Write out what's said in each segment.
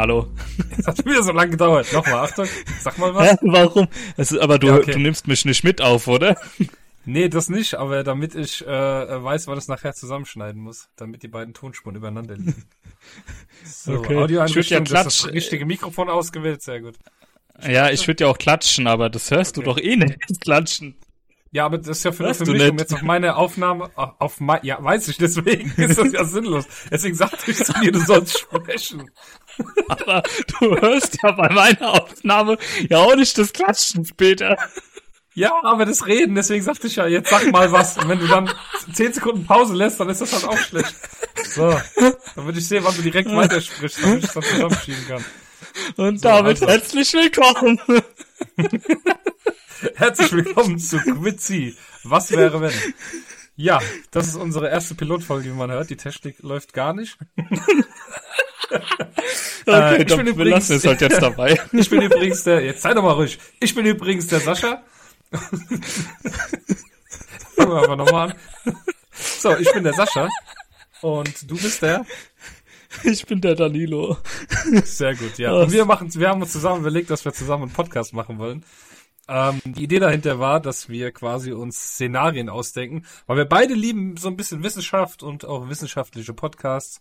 Hallo. Das hat wieder so lange gedauert. Nochmal, Achtung, sag mal was. Hä, warum? Es ist, aber du, Ja, okay. du nimmst mich nicht mit auf, oder? Nee, das nicht, aber damit ich äh, weiß, wann es nachher zusammenschneiden muss, damit die beiden Tonspuren übereinander liegen. So, Okay. Audioeinrichtung, ja das das richtige Mikrofon ausgewählt, sehr gut. Ja, ich würde ja auch klatschen, aber das hörst Okay. du doch eh nicht. Klatschen. Ja, aber das ist ja für, Weißt für mich, nicht. um jetzt auf meine Aufnahme, auf auf mein, ja, weiß ich, deswegen ist das ja sinnlos. Deswegen sagte ich zu dir, du sollst sprechen. Aber du hörst ja bei meiner Aufnahme ja auch nicht das Klatschen später. Ja, aber das Reden, deswegen sagte ich ja, jetzt sag mal was. Und wenn du dann zehn Sekunden Pause lässt, dann ist das halt auch schlecht. So, dann würde ich sehen, wann du direkt weitersprichst, damit ich es dann zusammenschieben kann. Und So, damit also. herzlich willkommen. Herzlich willkommen zu Quizzy. Was wäre wenn? Ja, das ist unsere erste Pilotfolge, wie man hört. Die Technik läuft gar nicht. Okay, ich dann bin wir übrigens- lassen es halt jetzt dabei. Ich bin übrigens der, jetzt sei doch mal ruhig. Ich bin übrigens der Sascha. Fangen wir aber nochmal an. So, ich bin der Sascha. Und du bist der? Ich bin der Danilo. Sehr gut, ja. Und wir machen, wir haben uns zusammen überlegt, dass wir zusammen einen Podcast machen wollen. Ähm, die Idee dahinter war, dass wir quasi uns Szenarien ausdenken, weil wir beide lieben so ein bisschen Wissenschaft und auch wissenschaftliche Podcasts.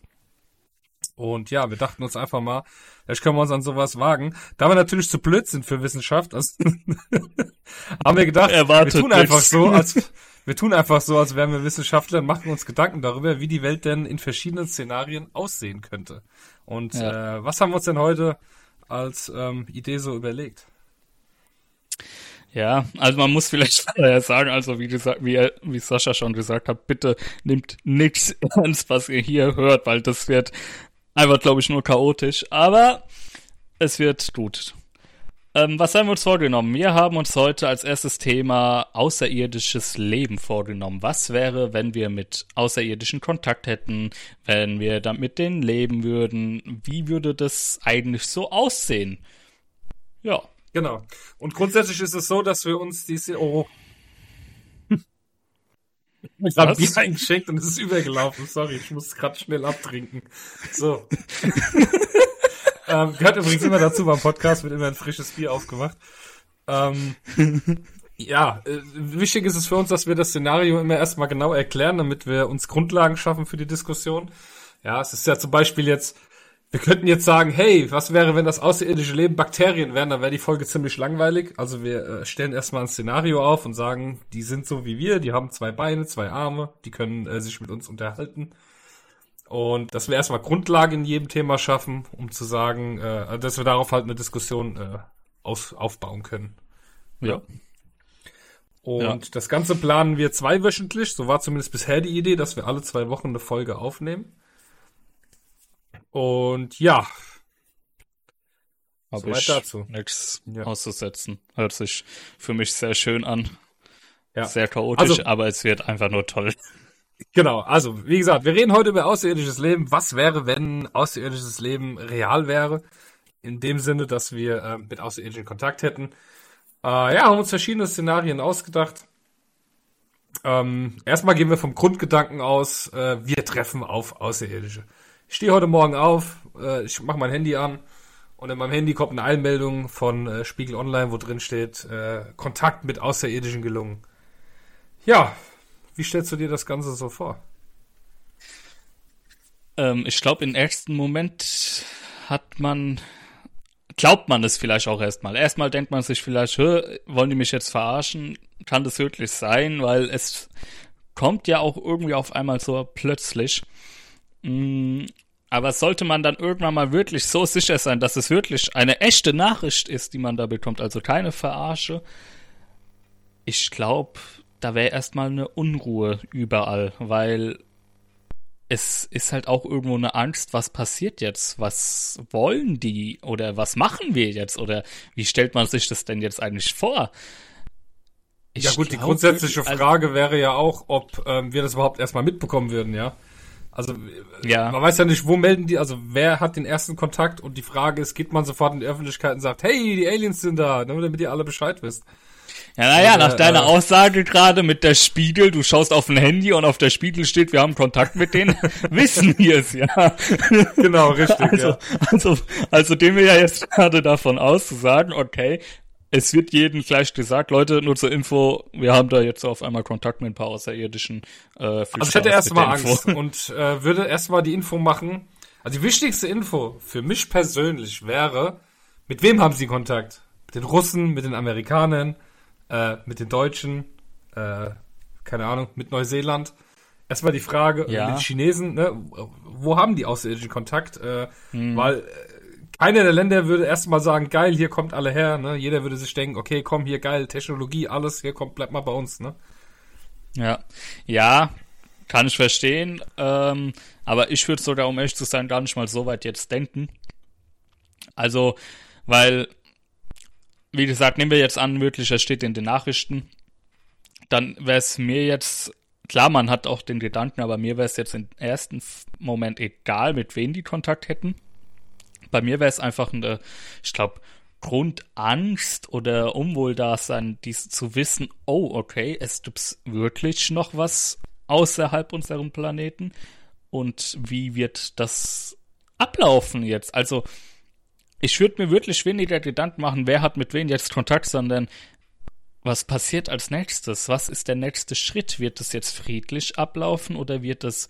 Und ja, wir dachten uns einfach mal, vielleicht können wir uns an sowas wagen. Da wir natürlich zu blöd sind für Wissenschaft, also haben wir gedacht, Erwartet wir tun einfach nichts. so, als wir tun einfach so, als wären wir Wissenschaftler und machen uns Gedanken darüber, wie die Welt denn in verschiedenen Szenarien aussehen könnte. Und Ja. äh, was haben wir uns denn heute als ähm, Idee so überlegt? Ja, also man muss vielleicht sagen, also wie gesagt, wie, er- wie Sascha schon gesagt hat, bitte nehmt nichts ernst, was ihr hier hört, weil das wird einfach, glaube ich, nur chaotisch. Aber es wird gut. Ähm, was haben wir uns vorgenommen? Wir haben uns heute als erstes Thema außerirdisches Leben vorgenommen. Was wäre, wenn wir mit Außerirdischen Kontakt hätten, wenn wir dann mit denen leben würden? Wie würde das eigentlich so aussehen? Ja. Genau. Und grundsätzlich ist es so, dass wir uns diese. Ich habe? Bier eingeschenkt und es ist übergelaufen. Sorry, ich muss gerade schnell abtrinken. So. ähm, gehört übrigens immer dazu beim Podcast, wird immer ein frisches Bier aufgemacht. Ähm, ja, äh, wichtig ist es für uns, dass wir das Szenario immer erstmal genau erklären, damit wir uns Grundlagen schaffen für die Diskussion. Ja, es ist ja zum Beispiel jetzt, wir könnten jetzt sagen, hey, was wäre, wenn das außerirdische Leben Bakterien wären, dann wäre die Folge ziemlich langweilig. Also wir äh, stellen erstmal ein Szenario auf und sagen, die sind so wie wir, die haben zwei Beine, zwei Arme, die können äh, sich mit uns unterhalten. Und dass wir erstmal Grundlage in jedem Thema schaffen, um zu sagen, äh, dass wir darauf halt eine Diskussion äh, aus, aufbauen können. Ja. Und Ja. das Ganze planen wir zweiwöchentlich. So war zumindest bisher die Idee, dass wir alle zwei Wochen eine Folge aufnehmen. Und ja, Soweit ich dazu. nichts Ja. auszusetzen. Hört sich für mich sehr schön an. ja. Sehr chaotisch, Also- aber es wird einfach nur toll. Genau, also wie gesagt, wir reden heute über außerirdisches Leben. Was wäre, wenn außerirdisches Leben real wäre? In dem Sinne, dass wir äh, mit Außerirdischen Kontakt hätten. Äh, ja, haben uns verschiedene Szenarien ausgedacht. Ähm, erstmal gehen wir vom Grundgedanken aus, äh, wir treffen auf Außerirdische. Ich stehe heute Morgen auf, äh, ich mache mein Handy an und in meinem Handy kommt eine Einmeldung von äh, Spiegel Online, wo drin steht, äh, Kontakt mit Außerirdischen gelungen. Ja, wie stellst du dir das Ganze so vor? Ähm, ich glaube, im ersten Moment hat man, glaubt man es vielleicht auch erstmal. Erstmal denkt man sich vielleicht, wollen die mich jetzt verarschen? Kann das wirklich sein? Weil es kommt ja auch irgendwie auf einmal so plötzlich. Mm, Aber sollte man dann irgendwann mal wirklich so sicher sein, dass es wirklich eine echte Nachricht ist, die man da bekommt, also keine Verarsche, ich glaube, da wäre erstmal eine Unruhe überall, weil es ist halt auch irgendwo eine Angst, was passiert jetzt? Was wollen die? Oder was machen wir jetzt? Oder wie stellt man sich das denn jetzt eigentlich vor? Ich ja gut, die glaub grundsätzliche wirklich- also- Frage wäre ja auch, ob ähm, wir das überhaupt erstmal mitbekommen würden, ja. Also Ja. man weiß ja nicht, wo melden die, also wer hat den ersten Kontakt und die Frage ist, geht man sofort in die Öffentlichkeit und sagt, hey, die Aliens sind da, damit damit ihr alle Bescheid wisst. Ja, naja, nach deiner äh, Aussage gerade mit der Spiegel, du schaust auf ein Handy und auf der Spiegel steht, wir haben Kontakt mit denen, wissen wir es ja. Genau, richtig. Also, ja. also, also dem wir ja jetzt gerade davon aus zu sagen, okay, es wird jedem gleich gesagt, Leute, nur zur Info, wir haben da jetzt auf einmal Kontakt mit ein paar außerirdischen. Äh, also ich hätte erstmal Angst und äh, würde erstmal die Info machen. Also die wichtigste Info für mich persönlich wäre, mit wem haben sie Kontakt? Mit den Russen, mit den Amerikanern, äh, mit den Deutschen, äh, keine Ahnung, mit Neuseeland. Erstmal die Frage, ja. mit den Chinesen, ne, wo haben die außerirdischen Kontakt? Äh, hm. Weil keiner der Länder würde erstmal sagen, geil, hier kommt alle her, ne? Jeder würde sich denken, okay, komm hier, geil, Technologie, alles, hier kommt, bleib mal bei uns, ne? Ja, ja, kann ich verstehen, ähm, aber ich würde sogar, um ehrlich zu sein, gar nicht mal so weit jetzt denken. Also, weil wie gesagt, nehmen wir jetzt an, wirklich, es steht in den Nachrichten, dann wäre es mir jetzt, klar, man hat auch den Gedanken, aber mir wäre es jetzt im ersten Moment egal, mit wem die Kontakt hätten. Bei mir wäre es einfach eine, ich glaube, Grundangst oder Unwohldasein, dies zu wissen, oh, okay, es gibt wirklich noch was außerhalb unserem Planeten und wie wird das ablaufen jetzt? Also, ich würde mir wirklich weniger Gedanken machen, wer hat mit wem jetzt Kontakt, sondern was passiert als nächstes? Was ist der nächste Schritt? Wird es jetzt friedlich ablaufen oder wird es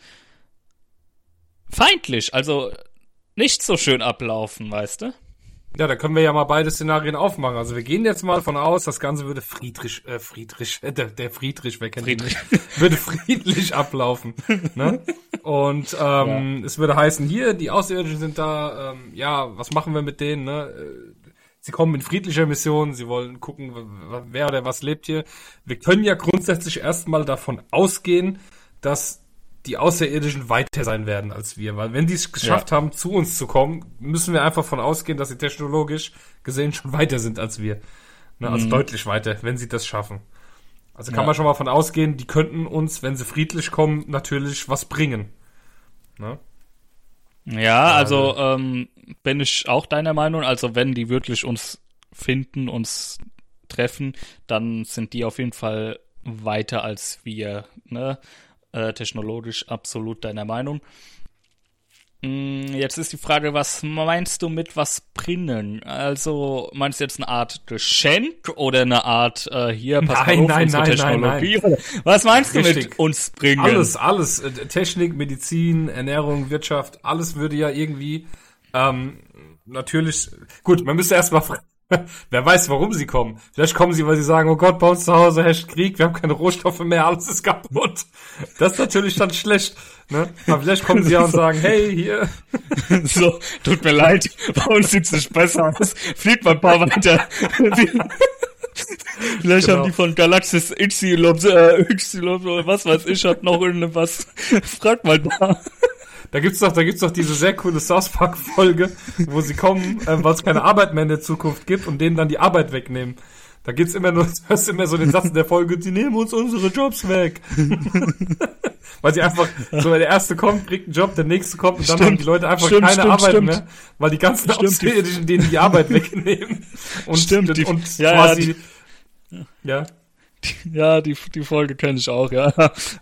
feindlich, also nicht so schön ablaufen, weißt du? Ja, da können wir ja mal beide Szenarien aufmachen. Also wir gehen jetzt mal davon aus, das Ganze würde Friedrich, äh, Friedrich, äh, der, der Friedrich, wer kennt Friedrich. würde friedlich ablaufen. ne? Und ähm, ja. es würde heißen, hier, die Außerirdischen sind da, ähm, ja, was machen wir mit denen? Ne? Äh, sie kommen in friedlicher Mission, sie wollen gucken, wer oder was lebt hier. Wir können ja grundsätzlich erstmal davon ausgehen, dass die Außerirdischen weiter sein werden als wir. Weil wenn die es geschafft ja. haben, zu uns zu kommen, müssen wir einfach von ausgehen, dass sie technologisch gesehen schon weiter sind als wir. Ne, also mhm. deutlich weiter, wenn sie das schaffen. Also kann ja. man schon mal von ausgehen, die könnten uns, wenn sie friedlich kommen, natürlich was bringen. Ne? Ja, also ähm, bin ich auch deiner Meinung. Also wenn die wirklich uns finden, uns treffen, dann sind die auf jeden Fall weiter als wir. Ne? Äh, technologisch absolut deiner Meinung. Mm, jetzt ist die Frage, was meinst du mit was bringen? Also meinst du jetzt eine Art Geschenk oder eine Art äh, hier pass nein, auf, nein, unsere nein, Technologie? Nein, nein. Was meinst Richtig. du mit uns bringen? Alles, alles, äh, Technik, Medizin, Ernährung, Wirtschaft, alles würde ja irgendwie ähm, natürlich gut. Man müsste erstmal fragen, Wer weiß, warum sie kommen. Vielleicht kommen sie, weil sie sagen, oh Gott, bei uns zu Hause herrscht Krieg, wir haben keine Rohstoffe mehr, alles ist kaputt. Das ist natürlich dann schlecht. Ne? Aber vielleicht kommen sie ja und sagen, hey, hier. So, tut mir leid, bei uns sieht's nicht besser aus. Fliegt mal ein paar weiter. Vielleicht genau. haben die von Galaxis Y, äh, Y oder was weiß ich, hat noch irgendwas. Frag mal da. Da gibt's doch, da gibt's doch diese sehr coole South Park Folge, wo sie kommen, äh, weil es keine Arbeit mehr in der Zukunft gibt und denen dann die Arbeit wegnehmen. Da geht's immer nur, hörst immer so den Satz in der Folge, sie nehmen uns unsere Jobs weg. weil sie einfach, so der erste kommt, kriegt einen Job, der nächste kommt und stimmt, dann haben die Leute einfach stimmt, keine stimmt, Arbeit mehr, weil die ganzen Außerirdischen denen die Arbeit wegnehmen. Und, stimmt, die, und ja, quasi, ja, ja. Ja, die, die Folge kenne ich auch, ja.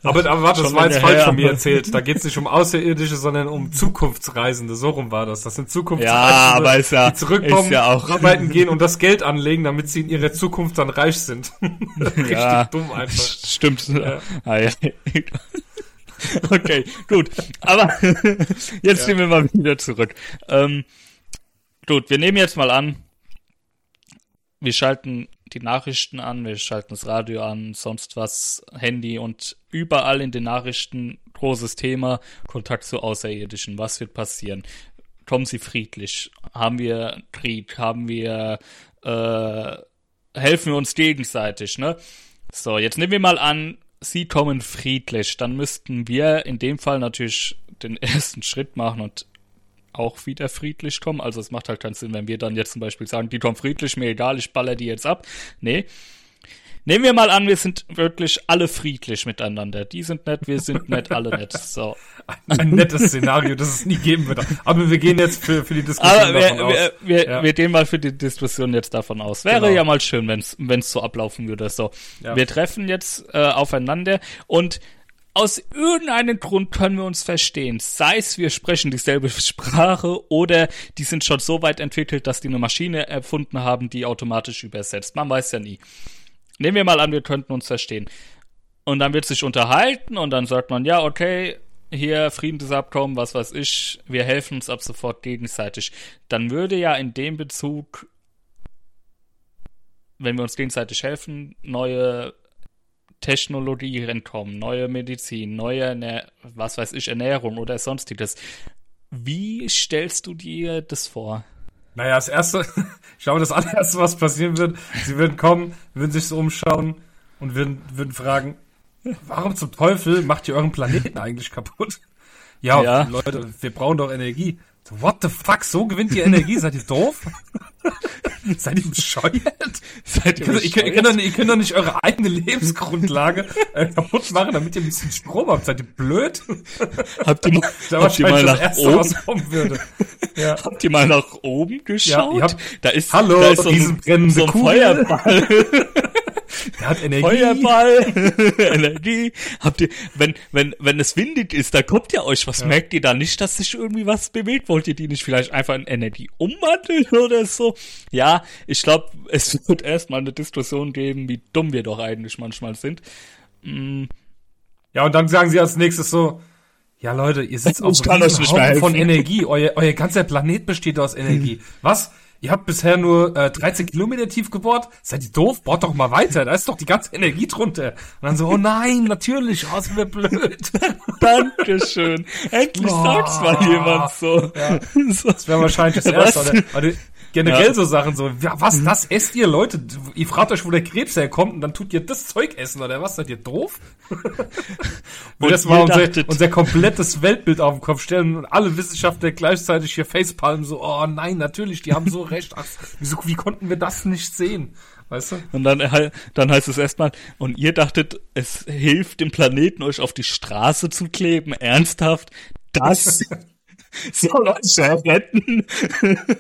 Aber, aber warte, das war jetzt falsch her, von mir erzählt. Da geht es nicht um Außerirdische, sondern um Zukunftsreisende. So rum war das. Das sind Zukunftsreisende, ja, aber ist ja, die zurückkommen, ja auch. arbeiten gehen und das Geld anlegen, damit sie in ihrer Zukunft dann reich sind. Richtig ja, dumm einfach. Stimmt. Ja. Ah, ja. okay, gut. Aber jetzt ja. gehen wir mal wieder zurück. Ähm, gut, wir nehmen jetzt mal an, wir schalten die Nachrichten an, wir schalten das Radio an, sonst was, Handy und überall in den Nachrichten großes Thema, Kontakt zu Außerirdischen. Was wird passieren? Kommen sie friedlich? Haben wir Krieg? Haben wir, äh, helfen wir uns gegenseitig, ne? So, jetzt nehmen wir mal an, sie kommen friedlich. Dann müssten wir in dem Fall natürlich den ersten Schritt machen und auch wieder friedlich kommen. Also es macht halt keinen Sinn, wenn wir dann jetzt zum Beispiel sagen, die kommen friedlich, mir egal, ich baller die jetzt ab. Nee. Nehmen wir mal an, wir sind wirklich alle friedlich miteinander. Die sind nett, wir sind nett, alle nett. So. Ein nettes Szenario, das es nie geben wird. Aber wir gehen jetzt für, für die Diskussion Aber wir, davon aus. wir, wir, Ja. wir gehen mal für die Diskussion jetzt davon aus. Wäre Genau. ja mal schön, wenn es so ablaufen würde. So, Ja. wir treffen jetzt äh, aufeinander und aus irgendeinem Grund können wir uns verstehen. Sei es, wir sprechen dieselbe Sprache oder die sind schon so weit entwickelt, dass die eine Maschine erfunden haben, die automatisch übersetzt. Man weiß ja nie. Nehmen wir mal an, wir könnten uns verstehen. Und dann wird sich unterhalten und dann sagt man, ja, okay, hier Friedensabkommen, was weiß ich, wir helfen uns ab sofort gegenseitig. Dann würde ja in dem Bezug, wenn wir uns gegenseitig helfen, neue Technologie entkommen, neue Medizin, neue, Ernähr was weiß ich, Ernährung oder sonstiges. Wie stellst du dir das vor? Naja, das erste, ich glaube, das allererste, was passieren wird, sie würden kommen, würden sich so umschauen und würden, würden fragen, warum zum Teufel macht ihr euren Planeten eigentlich kaputt? Ja, Ja. Leute, wir brauchen doch Energie. What the fuck, so gewinnt ihr Energie? Seid ihr doof? Seid ihr bescheuert? Seid Ihr könnt, ihr, könnt, ihr, könnt doch, nicht- ihr könnt doch nicht eure eigene Lebensgrundlage äh, kaputt machen, damit ihr ein bisschen Strom habt. Seid ihr blöd? Habt ihr mal, Da habt ihr mal nach Erste, oben was kommen würde. Ja. Habt ihr mal nach oben geschaut? ihr habt- da ist, Hallo, da ist so ein, brennende so ein. Feuerball. Der hat Energie. Feuerball, Energie. Habt ihr, wenn, wenn, wenn es windig ist, da kommt ja euch was. Merkt ihr da nicht, dass sich irgendwie was bewegt? Wollt ihr die nicht vielleicht einfach in Energie umwandeln oder so? Ja, ich glaube, es wird erstmal eine Diskussion geben, wie dumm wir doch eigentlich manchmal sind. Ja, und dann sagen sie als nächstes so, ja Leute, ihr sitzt auf einem von. Energie. Euer, euer ganzer Planet besteht aus Energie. Was? Ihr habt bisher nur äh, 13 Kilometer tief gebohrt? Seid ihr doof? Bohrt doch mal weiter. Da ist doch die ganze Energie drunter. Und dann so, oh nein, natürlich, oh, sind wir blöd. Dankeschön. Endlich Oh. sagt's mal jemand so. Ja. so. Das wäre wahrscheinlich das? Erste. Oder, oder generell Ja. Mhm. so Sachen so, ja, was, das esst ihr Leute? Ihr fragt euch, wo der Krebs herkommt und dann tut ihr das Zeug essen oder was? Seid ihr doof? Und das mal unser, unser komplettes Weltbild auf den Kopf stellen und alle Wissenschaftler gleichzeitig hier facepalmen so, oh nein, natürlich, die haben so recht. Ach, wieso, wie konnten wir das nicht sehen? Weißt du? Und dann, he- dann heißt es erstmal, und ihr dachtet, es hilft dem Planeten, euch auf die Straße zu kleben. Ernsthaft? Das soll euch retten?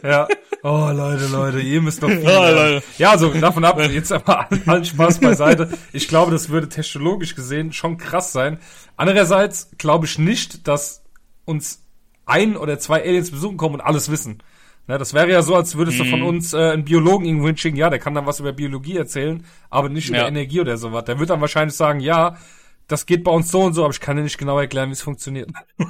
Ja. Oh, Leute, Leute, ihr müsst noch viel Ja. Leute. Ja, also davon ab, jetzt aber allen, Spaß beiseite. Ich glaube, das würde technologisch gesehen schon krass sein. Andererseits glaube ich nicht, dass uns ein oder zwei Aliens besuchen kommen und alles wissen. Ne, das wäre ja so, als würdest du von Mhm. uns äh, einen Biologen irgendwo hinschicken, ja, der kann dann was über Biologie erzählen, aber nicht über Ja. Energie oder sowas. Der wird dann wahrscheinlich sagen, ja, das geht bei uns so und so, aber ich kann dir nicht genau erklären, wie es funktioniert.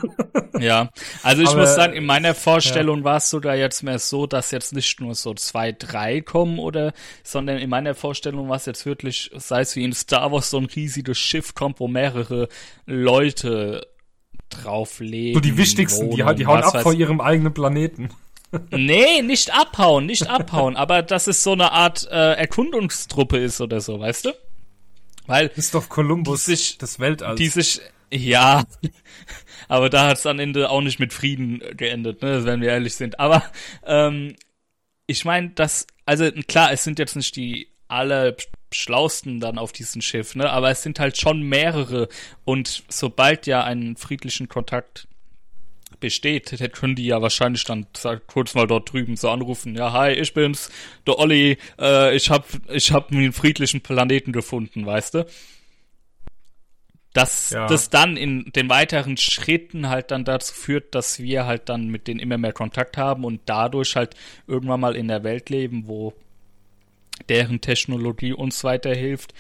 Ja, also ich Aber- muss sagen, in meiner Vorstellung war es sogar jetzt mehr so, dass jetzt nicht nur so zwei, drei kommen oder, sondern in meiner Vorstellung war es jetzt wirklich, sei es wie in Star Wars so ein riesiges Schiff kommt, wo mehrere Leute drauf leben. So die wichtigsten, die, wohnen, die hauen was ab weiß vor ihrem eigenen Planeten. Nee, nicht abhauen, nicht abhauen, aber dass es so eine Art äh, Erkundungstruppe ist oder so, weißt du? Weil Christoph Kolumbus Die sich- des Weltalls. die sich, ja, aber da hat es am Ende auch nicht mit Frieden geendet, ne, wenn wir ehrlich sind. Aber ähm, ich meine, dass, also klar, es sind jetzt nicht die alle schlausten dann auf diesem Schiff, ne, aber es sind halt schon mehrere und sobald ja einen friedlichen Kontakt besteht, dann können die ja wahrscheinlich dann kurz mal dort drüben so anrufen, ja, hi, ich bin's, der Olli, äh, ich hab, ich hab einen friedlichen Planeten gefunden, weißt du? Dass Ja. das dann in den weiteren Schritten halt dann dazu führt, dass wir halt dann mit denen immer mehr Kontakt haben und dadurch halt irgendwann mal in der Welt leben, wo deren Technologie uns weiterhilft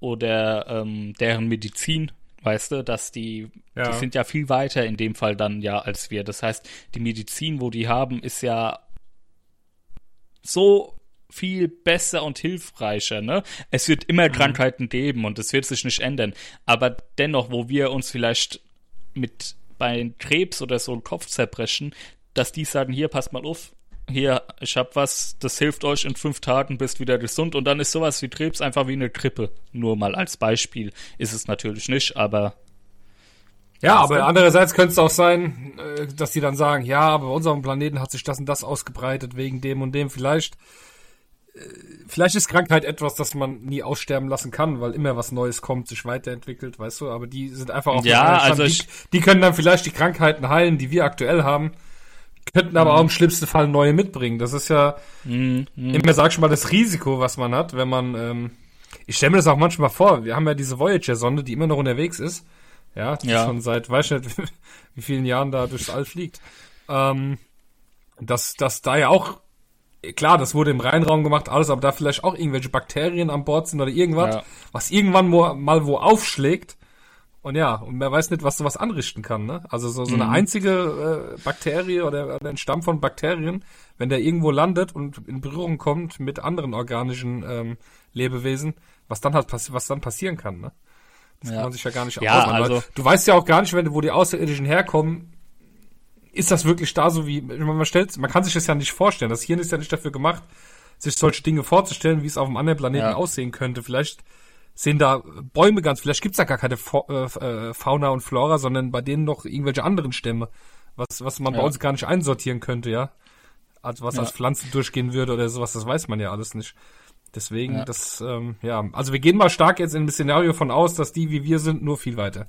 oder ähm, deren Medizin, weißt du, dass die, Ja. die sind ja viel weiter in dem Fall dann ja als wir. Das heißt, die Medizin, wo die haben, ist ja so viel besser und hilfreicher, ne? Es wird immer Krankheiten geben und es wird sich nicht ändern. Aber dennoch, wo wir uns vielleicht mit bei Krebs oder so einen Kopf zerbrechen, dass die sagen, hier, passt mal auf, hier, ich hab was, das hilft euch in fünf Tagen, bist wieder gesund und dann ist sowas wie Krebs einfach wie eine Grippe. Nur mal als Beispiel ist es natürlich nicht, aber Ja, aber du? andererseits könnte es auch sein, äh, dass die dann sagen, ja, aber bei unserem Planeten hat sich das und das ausgebreitet wegen dem und dem. Vielleicht vielleicht ist Krankheit etwas, das man nie aussterben lassen kann, weil immer was Neues kommt, sich weiterentwickelt, weißt du, aber die sind einfach auf ja, also die, die, können dann vielleicht die Krankheiten heilen, die wir aktuell haben, könnten aber auch im schlimmsten Fall neue mitbringen. Das ist ja mhm. immer, sag ich mal, das Risiko, was man hat, wenn man, ähm, ich stelle mir das auch manchmal vor, wir haben ja diese Voyager-Sonde, die immer noch unterwegs ist, ja, die ja. schon seit, weiß nicht, wie vielen Jahren da durchs All fliegt. Ähm, dass, dass da ja auch klar, das wurde im Reinraum gemacht, alles, aber da vielleicht auch irgendwelche Bakterien an Bord sind oder irgendwas, ja. was irgendwann mal wo aufschlägt. Und ja, und wer weiß nicht, was sowas anrichten kann, ne? Also so, so eine mhm. einzige äh, Bakterie oder, oder ein Stamm von Bakterien, wenn der irgendwo landet und in Berührung kommt mit anderen organischen ähm, Lebewesen, was dann halt was dann passieren kann, ne? Das ja. kann man sich ja gar nicht ja, also, Du weißt ja auch gar nicht, wenn wo die Außerirdischen herkommen, ist das wirklich da so wie, man stellt, man kann sich das ja nicht vorstellen. Das Hirn ist ja nicht dafür gemacht, sich solche Dinge vorzustellen, wie es auf einem anderen Planeten ja. aussehen könnte. Vielleicht sehen da Bäume ganz, vielleicht gibt's da gar keine äh, äh, Fauna und Flora, sondern bei denen noch irgendwelche anderen Stämme, was, was man ja. bei uns gar nicht einsortieren könnte, ja. Also was ja. als Pflanzen durchgehen würde oder sowas, das weiß man ja alles nicht. Deswegen, ja. das, ähm, ja, also wir gehen mal stark jetzt in ein Szenario von aus, dass die, wie wir sind, nur viel weiter.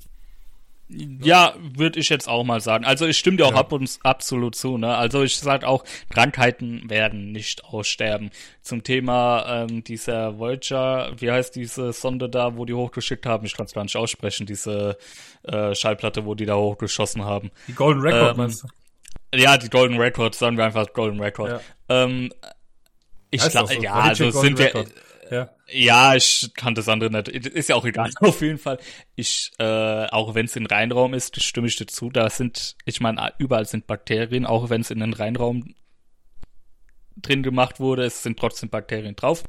Ja, würde ich jetzt auch mal sagen. Also ich stimme dir auch ja. ab und absolut zu. Ne? Also ich sage auch, Krankheiten werden nicht aussterben. Zum Thema ähm, dieser Voyager, wie heißt diese Sonde da, wo die hochgeschickt haben? Ich kann es gar nicht aussprechen. Diese äh, Schallplatte, wo die da hochgeschossen haben. Die Golden Record ähm, meinst du? Ja, die Golden Record, sagen wir einfach Golden Record. Ja. Ähm, ich glaube, ja, also sind wir. Record ja. Ja, ich kann das andere nicht. Ist ja auch egal. Auf jeden Fall. Ich, äh, auch wenn es in Reinraum ist, stimme ich dir zu. Da sind, ich meine, überall sind Bakterien, auch wenn es in den Reinraum drin gemacht wurde, es sind trotzdem Bakterien drauf.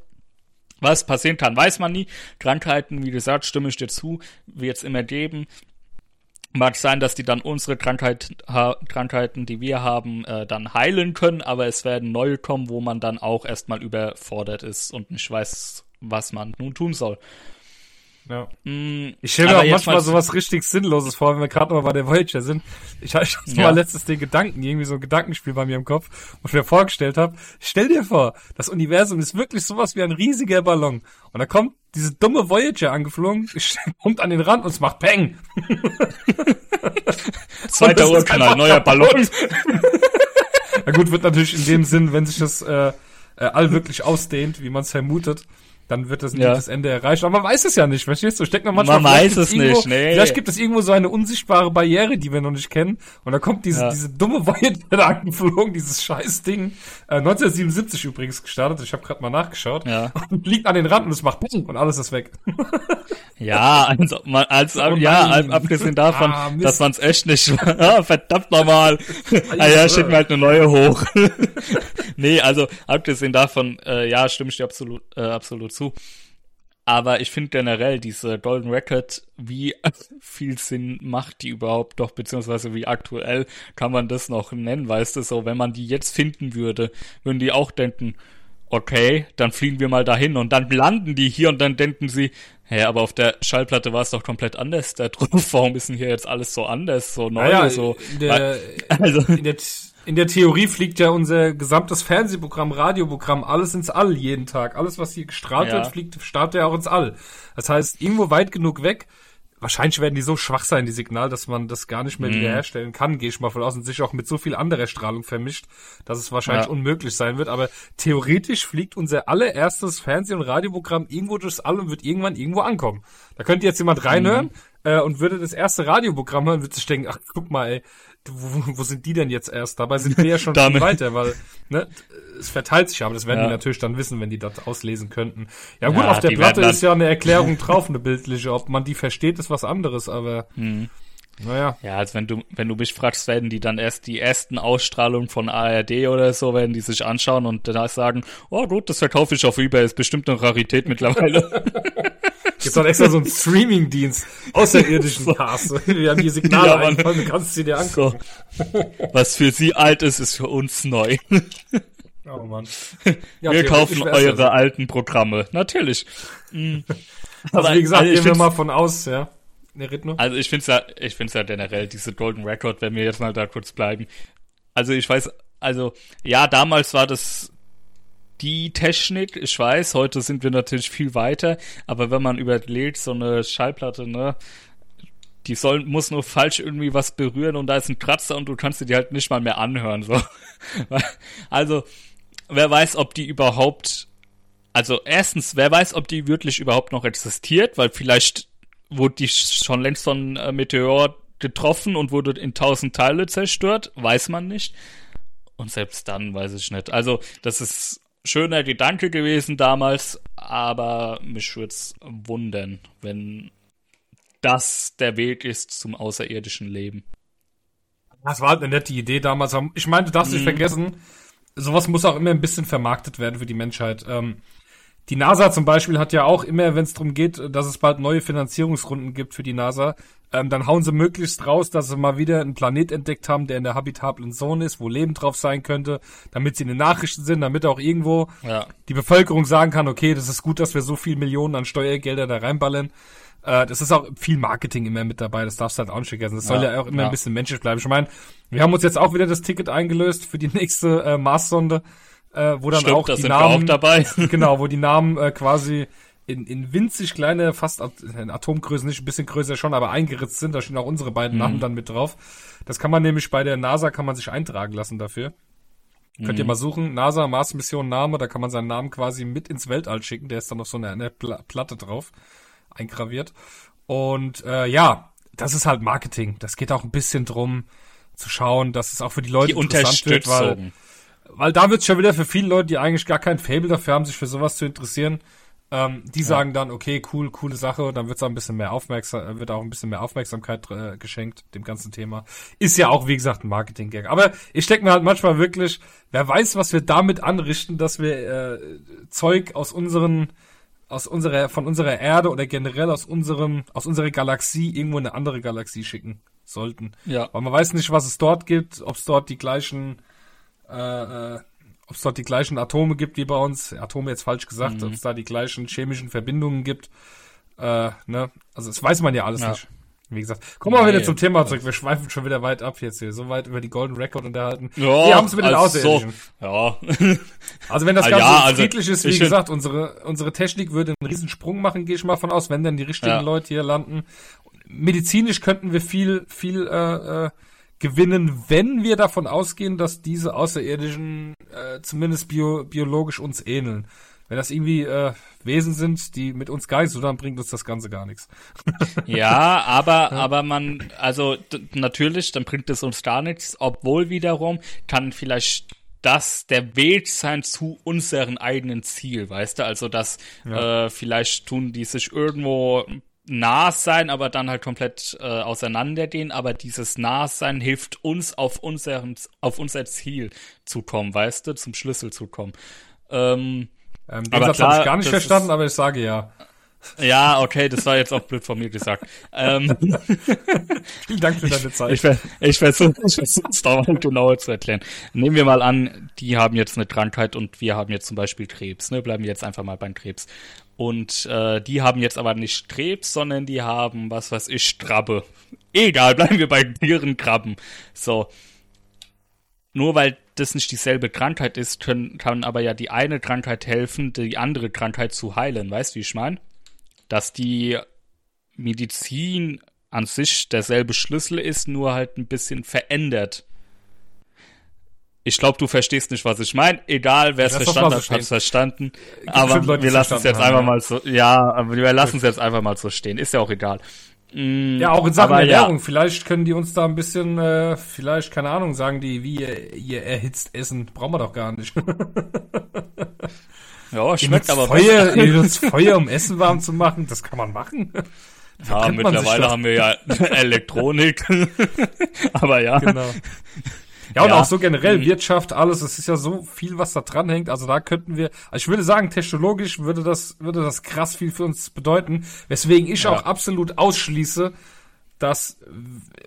Was passieren kann, weiß man nie. Krankheiten, wie gesagt, stimme ich dir zu, wird es immer geben. Mag sein, dass die dann unsere Krankheit, ha Krankheiten, die wir haben, äh, dann heilen können, aber es werden neue kommen, wo man dann auch erstmal überfordert ist und nicht weiß, was man nun tun soll. Ja. Mm, ich stelle mir auch manchmal sowas richtig Sinnloses vor, wenn wir gerade mal bei der Voyager sind. Ich hatte ja. mal letztes den Gedanken, irgendwie so ein Gedankenspiel bei mir im Kopf, wo ich mir vorgestellt habe, stell dir vor, das Universum ist wirklich sowas wie ein riesiger Ballon. Und da kommt diese dumme Voyager angeflogen, kommt an den Rand und es macht Peng. Zweiter Urkanal, neuer Ballon. Na gut, wird natürlich in dem Sinn, wenn sich das äh, äh, all wirklich ausdehnt, wie man es vermutet, dann wird das nicht ja. das Ende erreicht. Aber man weiß es ja nicht, verstehst du? Steckt noch manchmal man weiß es irgendwo, nicht, nee. Vielleicht gibt es irgendwo so eine unsichtbare Barriere, die wir noch nicht kennen. Und da kommt diese, ja. diese dumme Voyager angeflogen, dieses scheiß Ding. Äh, 1977 übrigens gestartet, ich habe gerade mal nachgeschaut. Ja. Und liegt an den Rand und es macht Ping und alles ist weg. ja, also, man, als, oh ja, abgesehen davon, ah, dass man es echt nicht ah, verdammt nochmal. ah ja, schick mir halt eine neue hoch. nee, also abgesehen davon, äh, ja, stimme ich dir absolut, äh, absolut zu. Aber ich finde generell diese Golden Record, wie viel Sinn macht die überhaupt noch, beziehungsweise wie aktuell kann man das noch nennen, weißt du, so, wenn man die jetzt finden würde, würden die auch denken, okay, dann fliegen wir mal dahin und dann landen die hier und dann denken sie, hä, aber auf der Schallplatte war es doch komplett anders. Da drauf, warum ist denn hier jetzt alles so anders, so neu, naja, so, der, also, der, in der Theorie fliegt ja unser gesamtes Fernsehprogramm, Radioprogramm, alles ins All jeden Tag. Alles, was hier gestrahlt ja. wird, fliegt, startet ja auch ins All. Das heißt, irgendwo weit genug weg, wahrscheinlich werden die so schwach sein, die Signal, dass man das gar nicht mehr mhm. wiederherstellen kann, gehe ich mal von aus, und sich auch mit so viel anderer Strahlung vermischt, dass es wahrscheinlich ja. unmöglich sein wird. Aber theoretisch fliegt unser allererstes Fernseh- und Radioprogramm irgendwo durchs All und wird irgendwann irgendwo ankommen. Da könnte jetzt jemand reinhören mhm. äh, und würde das erste Radioprogramm hören, würde sich denken, ach guck mal, ey, wo, wo sind die denn jetzt erst? Dabei sind wir ja schon viel weiter, weil ne, es verteilt sich, aber das werden ja. die natürlich dann wissen, wenn die das auslesen könnten. Ja gut, ja, auf der Platte ist ja eine Erklärung drauf, eine bildliche. Ob man die versteht, ist was anderes, aber hm. Naja. Ja, als wenn du, wenn du mich fragst, werden die dann erst die ersten Ausstrahlungen von ARD oder so, werden die sich anschauen und dann sagen, oh gut, das verkaufe ich auf Ebay, ist bestimmt eine Rarität mittlerweile. Gibt doch extra so einen Streaming-Dienst, außerirdischen Cast. Wir haben die Signale ja, einfallen, du kannst sie dir angucken. So. Was für sie alt ist, ist für uns neu. Oh Mann. Ja, wir kaufen eure so. alten Programme. Natürlich. Mhm. Also wie gesagt, also gehen wir mal von aus, ja. Ne, also ich finde es ja, ich finde ja generell, diese Golden Record, wenn wir jetzt mal da kurz bleiben. Also ich weiß, also ja, damals war das die Technik, ich weiß, heute sind wir natürlich viel weiter, aber wenn man überlegt, so eine Schallplatte, ne, die soll, muss nur falsch irgendwie was berühren und da ist ein Kratzer und du kannst dir die halt nicht mal mehr anhören, so. also, wer weiß, ob die überhaupt, also erstens, wer weiß, ob die wirklich überhaupt noch existiert, weil vielleicht wurde die schon längst von äh, Meteor getroffen und wurde in tausend Teile zerstört, weiß man nicht. Und selbst dann weiß ich nicht. Also, das ist schöner Gedanke gewesen damals, aber mich würde es wundern, wenn das der Weg ist zum außerirdischen Leben. Das war halt eine nette Idee damals. Ich meine, du darfst nicht mhm. vergessen, sowas muss auch immer ein bisschen vermarktet werden für die Menschheit. Ähm, die NASA zum Beispiel hat ja auch immer, wenn es darum geht, dass es bald neue Finanzierungsrunden gibt für die NASA, ähm, dann hauen sie möglichst raus, dass sie mal wieder einen Planet entdeckt haben, der in der habitablen Zone ist, wo Leben drauf sein könnte, damit sie in den Nachrichten sind, damit auch irgendwo ja. die Bevölkerung sagen kann, okay, das ist gut, dass wir so viel Millionen an Steuergelder da reinballern. Äh, das ist auch viel Marketing immer mit dabei, das darfst du halt auch nicht vergessen. Das soll ja, ja auch immer ja. ein bisschen menschlich bleiben. Ich meine, wir haben uns jetzt auch wieder das Ticket eingelöst für die nächste äh, Mars-Sonde, äh, wo dann Stimmt, auch die Namen, genau, wo die Namen äh, quasi in, in winzig kleine, fast in Atomgröße, nicht ein bisschen größer schon, aber eingeritzt sind. Da stehen auch unsere beiden mhm. Namen dann mit drauf. Das kann man nämlich bei der NASA kann man sich eintragen lassen dafür. Mhm. Könnt ihr mhm. mal suchen, NASA Mars Mission Name, da kann man seinen Namen quasi mit ins Weltall schicken. Der ist dann auf so einer, einer Platte drauf eingraviert. Und äh, ja, das ist halt Marketing. Das geht auch ein bisschen drum zu schauen, dass es auch für die Leute die interessant wird, weil, weil da wird es schon wieder für viele Leute, die eigentlich gar kein Fable dafür haben, sich für sowas zu interessieren, ähm, die ja. sagen dann, okay, cool, coole Sache, dann wird auch ein bisschen mehr Aufmerksam, wird auch ein bisschen mehr Aufmerksamkeit äh, geschenkt dem ganzen Thema. Ist ja auch, wie gesagt, ein Marketing-Gag. Aber ich denke mir halt manchmal wirklich, wer weiß, was wir damit anrichten, dass wir äh, Zeug aus unseren aus unserer, von unserer Erde oder generell aus unserem, aus unserer Galaxie irgendwo in eine andere Galaxie schicken sollten. Ja. Weil man weiß nicht, was es dort gibt, ob es dort die gleichen, äh, äh, ob es dort die gleichen Atome gibt wie bei uns. Atome jetzt falsch gesagt, mhm. ob es da die gleichen chemischen Verbindungen gibt. Äh, ne? Also das weiß man ja alles ja. nicht. Wie gesagt, kommen wir nee, wieder zum Thema zurück. Wir schweifen schon wieder weit ab jetzt hier. So weit über die Golden Record unterhalten. Ja, wir haben es mit den also Außerirdischen. So, ja. Also wenn das ah, Ganze ja, also friedlich ist, wie gesagt, unsere, unsere Technik würde einen riesen Sprung machen, gehe ich mal von aus, wenn denn die richtigen ja. Leute hier landen. Medizinisch könnten wir viel, viel äh, äh, gewinnen, wenn wir davon ausgehen, dass diese Außerirdischen äh, zumindest bio, biologisch uns ähneln. Wenn das irgendwie äh, Wesen sind, die mit uns geiseln, dann bringt uns das Ganze gar nichts. ja, aber, aber man, also natürlich, dann bringt es uns gar nichts, obwohl wiederum kann vielleicht das der Weg sein zu unserem eigenen Ziel, weißt du? Also, dass ja. äh, vielleicht tun die sich irgendwo nah sein, aber dann halt komplett äh, auseinandergehen. Aber dieses Nahsein hilft uns auf unseren, auf unser Ziel zu kommen, weißt du, zum Schlüssel zu kommen. Ähm, ähm, den aber Satz habe ich gar nicht verstanden, aber ich sage ja. Ja, okay, das war jetzt auch blöd von mir gesagt. Ähm, Vielen Dank für deine Zeit. Ich, ich, ich versuche es dauernd genauer zu erklären. Nehmen wir mal an, die haben jetzt eine Krankheit und wir haben jetzt zum Beispiel Krebs. Ne? Bleiben wir jetzt einfach mal beim Krebs. Und äh, die haben jetzt aber nicht Krebs, sondern die haben, was weiß ich, Strabbe. Egal, bleiben wir bei ihren Krabben. So. Nur weil das nicht dieselbe Krankheit ist, können, kann aber ja die eine Krankheit helfen, die andere Krankheit zu heilen. Weißt du, wie ich meine? Dass die Medizin an sich derselbe Schlüssel ist, nur halt ein bisschen verändert. Ich glaube, du verstehst nicht, was ich meine. Egal, wer es verstanden hat, hat es verstanden. Aber wir lassen es jetzt haben, einfach ja. mal so, ja, aber wir lassen es jetzt einfach mal so stehen. Ist ja auch egal. Mm, ja, auch in Sachen Ernährung. Ja. Vielleicht können die uns da ein bisschen, äh, vielleicht, keine Ahnung, sagen die, wie ihr, ihr erhitzt essen. Brauchen wir doch gar nicht. ja, schmeckt aber Feuer, Ihr nutzt Feuer, um Essen warm zu machen. Das kann man machen. Ja, mittlerweile haben wir ja Elektronik. aber ja. Genau. Ja, und ja. auch so generell mhm. Wirtschaft, alles, es ist ja so viel, was da dran hängt. Also da könnten wir, also ich würde sagen, technologisch würde das, würde das krass viel für uns bedeuten, weswegen ich ja. auch absolut ausschließe, dass,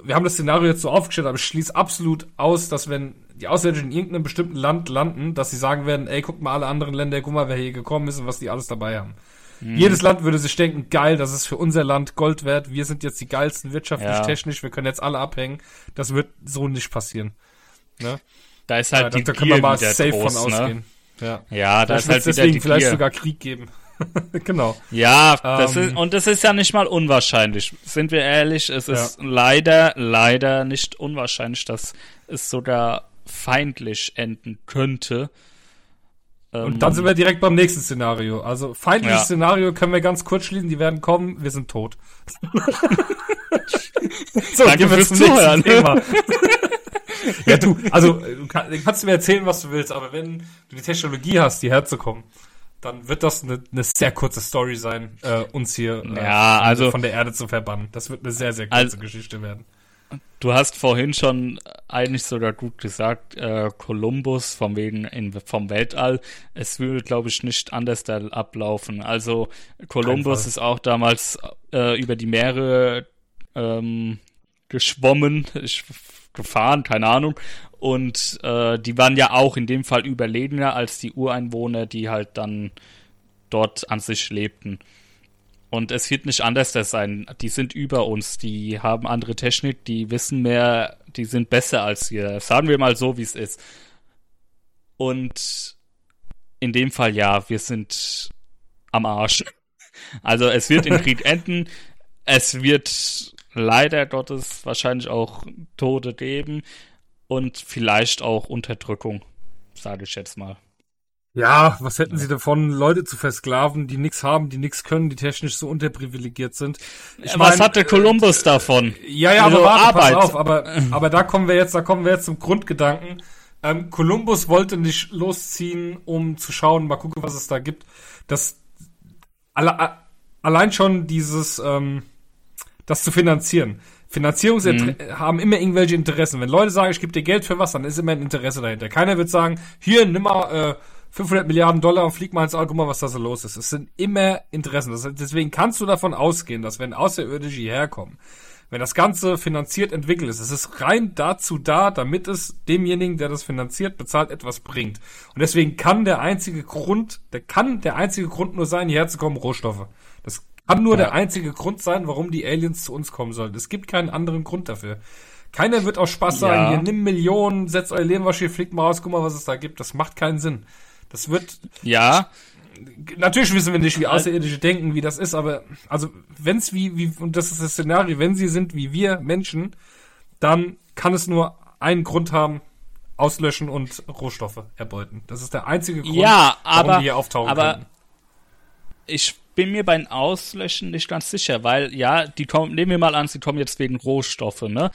wir haben das Szenario jetzt so aufgestellt, aber ich schließe absolut aus, dass wenn die Außerirdischen in irgendeinem bestimmten Land landen, dass sie sagen werden, ey, guck mal alle anderen Länder, guck mal, wer hier gekommen ist und was die alles dabei haben. Mhm. Jedes Land würde sich denken, geil, das ist für unser Land Gold wert, wir sind jetzt die geilsten wirtschaftlich, ja. technisch, wir können jetzt alle abhängen. Das wird so nicht passieren. Ne? Da ist halt ja, die da, da können wir mal safe groß, von ne? ausgehen. Ja, Ja, da ist halt deswegen die vielleicht Gier. sogar Krieg geben. genau. Ja, das Ähm. ist, und das ist ja nicht mal unwahrscheinlich. Sind wir ehrlich, es ist leider, leider nicht unwahrscheinlich, dass es sogar feindlich enden könnte. Ähm, Und dann sind wir direkt beim nächsten Szenario. Also feindliches Ja. Szenario können wir ganz kurz schließen, die werden kommen, wir sind tot. so, Danke fürs Zuhören. Ja, du, also du kann, kannst du mir erzählen, was du willst, aber wenn du die Technologie hast, hierher zu kommen, dann wird das eine, eine sehr kurze Story sein, äh, uns hier äh, Ja, also- von der Erde zu verbannen. Das wird eine sehr, sehr kurze Also- Geschichte werden. Du hast vorhin schon eigentlich sogar gut gesagt, äh, Kolumbus vom wegen in, vom Weltall. Es würde, glaube ich, nicht anders da ablaufen. Also Kolumbus ist auch damals äh, über die Meere ähm, geschwommen, ich, gefahren, keine Ahnung. Und äh, die waren ja auch in dem Fall überlegener als die Ureinwohner, die halt dann dort an sich lebten. Und es wird nicht anders sein. Die sind über uns, die haben andere Technik, die wissen mehr, die sind besser als wir. Sagen wir mal so, wie es ist. Und in dem Fall ja, wir sind am Arsch. Also es wird im Krieg enden. Es wird leider Gottes wahrscheinlich auch Tode geben und vielleicht auch Unterdrückung, sage ich jetzt mal. Ja, was hätten sie davon, Leute zu versklaven, die nichts haben, die nichts können, die technisch so unterprivilegiert sind? Ich Was mein, hat der Kolumbus davon? Ja, ja, Also aber warte, Arbeit. pass auf, aber, aber da kommen wir jetzt, da kommen wir jetzt zum Grundgedanken. Ähm, Kolumbus wollte nicht losziehen, um zu schauen, mal gucken, was es da gibt. Das alle, allein schon dieses, ähm, das zu finanzieren. Finanzierungs haben immer irgendwelche Interessen. Wenn Leute sagen, ich gebe dir Geld für was, dann ist immer ein Interesse dahinter. Keiner wird sagen, hier, nimm mal äh, 500 Milliarden Dollar und flieg mal ins All, guck mal, was da so los ist. Es sind immer Interessen. Das, deswegen kannst du davon ausgehen, dass wenn Außerirdische hierher kommen, wenn das Ganze finanziert entwickelt ist, es ist rein dazu da, damit es demjenigen, der das finanziert, bezahlt, etwas bringt. Und deswegen kann der einzige Grund, der kann der einzige Grund nur sein, hierher zu kommen, Rohstoffe. Das kann nur Ja. der einzige Grund sein, warum die Aliens zu uns kommen sollen. Es gibt keinen anderen Grund dafür. Keiner wird aus Spaß sagen, Ja. hier nimm Millionen, setzt euer Leben was hier, fliegt mal raus, guck mal, was es da gibt. Das macht keinen Sinn. Das wird, Ja, natürlich wissen wir nicht, wie Außerirdische denken, wie das ist, aber, also, wenn's wie, wie, und das ist das Szenario, wenn sie sind wie wir Menschen, dann kann es nur einen Grund haben, auslöschen und Rohstoffe erbeuten. Das ist der einzige Grund, Ja, warum aber- die hier auftauchen aber- können. ich bin mir beim Auslöschen nicht ganz sicher, weil ja, die kommen, nehmen wir mal an, sie kommen jetzt wegen Rohstoffe, ne?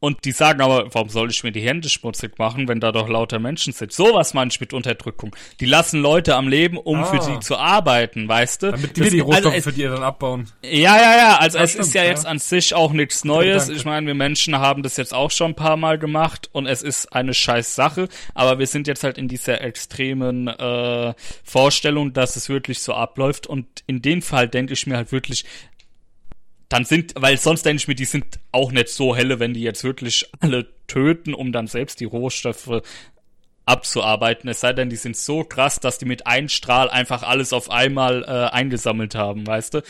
Und die sagen aber, warum soll ich mir die Hände schmutzig machen, wenn da doch lauter Menschen sind? Sowas meine ich mit Unterdrückung. Die lassen Leute am Leben, um Ah. für sie zu arbeiten, weißt du? Damit Das- die Rohstoffe also für die dann abbauen. Ja, ja, ja. Also Ja, es stimmt, ist ja, ja. jetzt an sich auch nichts Neues. danke. Ich meine, wir Menschen haben das jetzt auch schon ein paar Mal gemacht und es ist eine scheiß Sache. Aber wir sind jetzt halt in dieser extremen äh, Vorstellung, dass es wirklich so abläuft. Und in dem Fall denke ich mir halt wirklich, dann sind, weil sonst denke ich mir, die sind auch nicht so helle, wenn die jetzt wirklich alle töten, um dann selbst die Rohstoffe abzuarbeiten. Es sei denn, die sind so krass, dass die mit einem Strahl einfach alles auf einmal äh, eingesammelt haben, weißt du?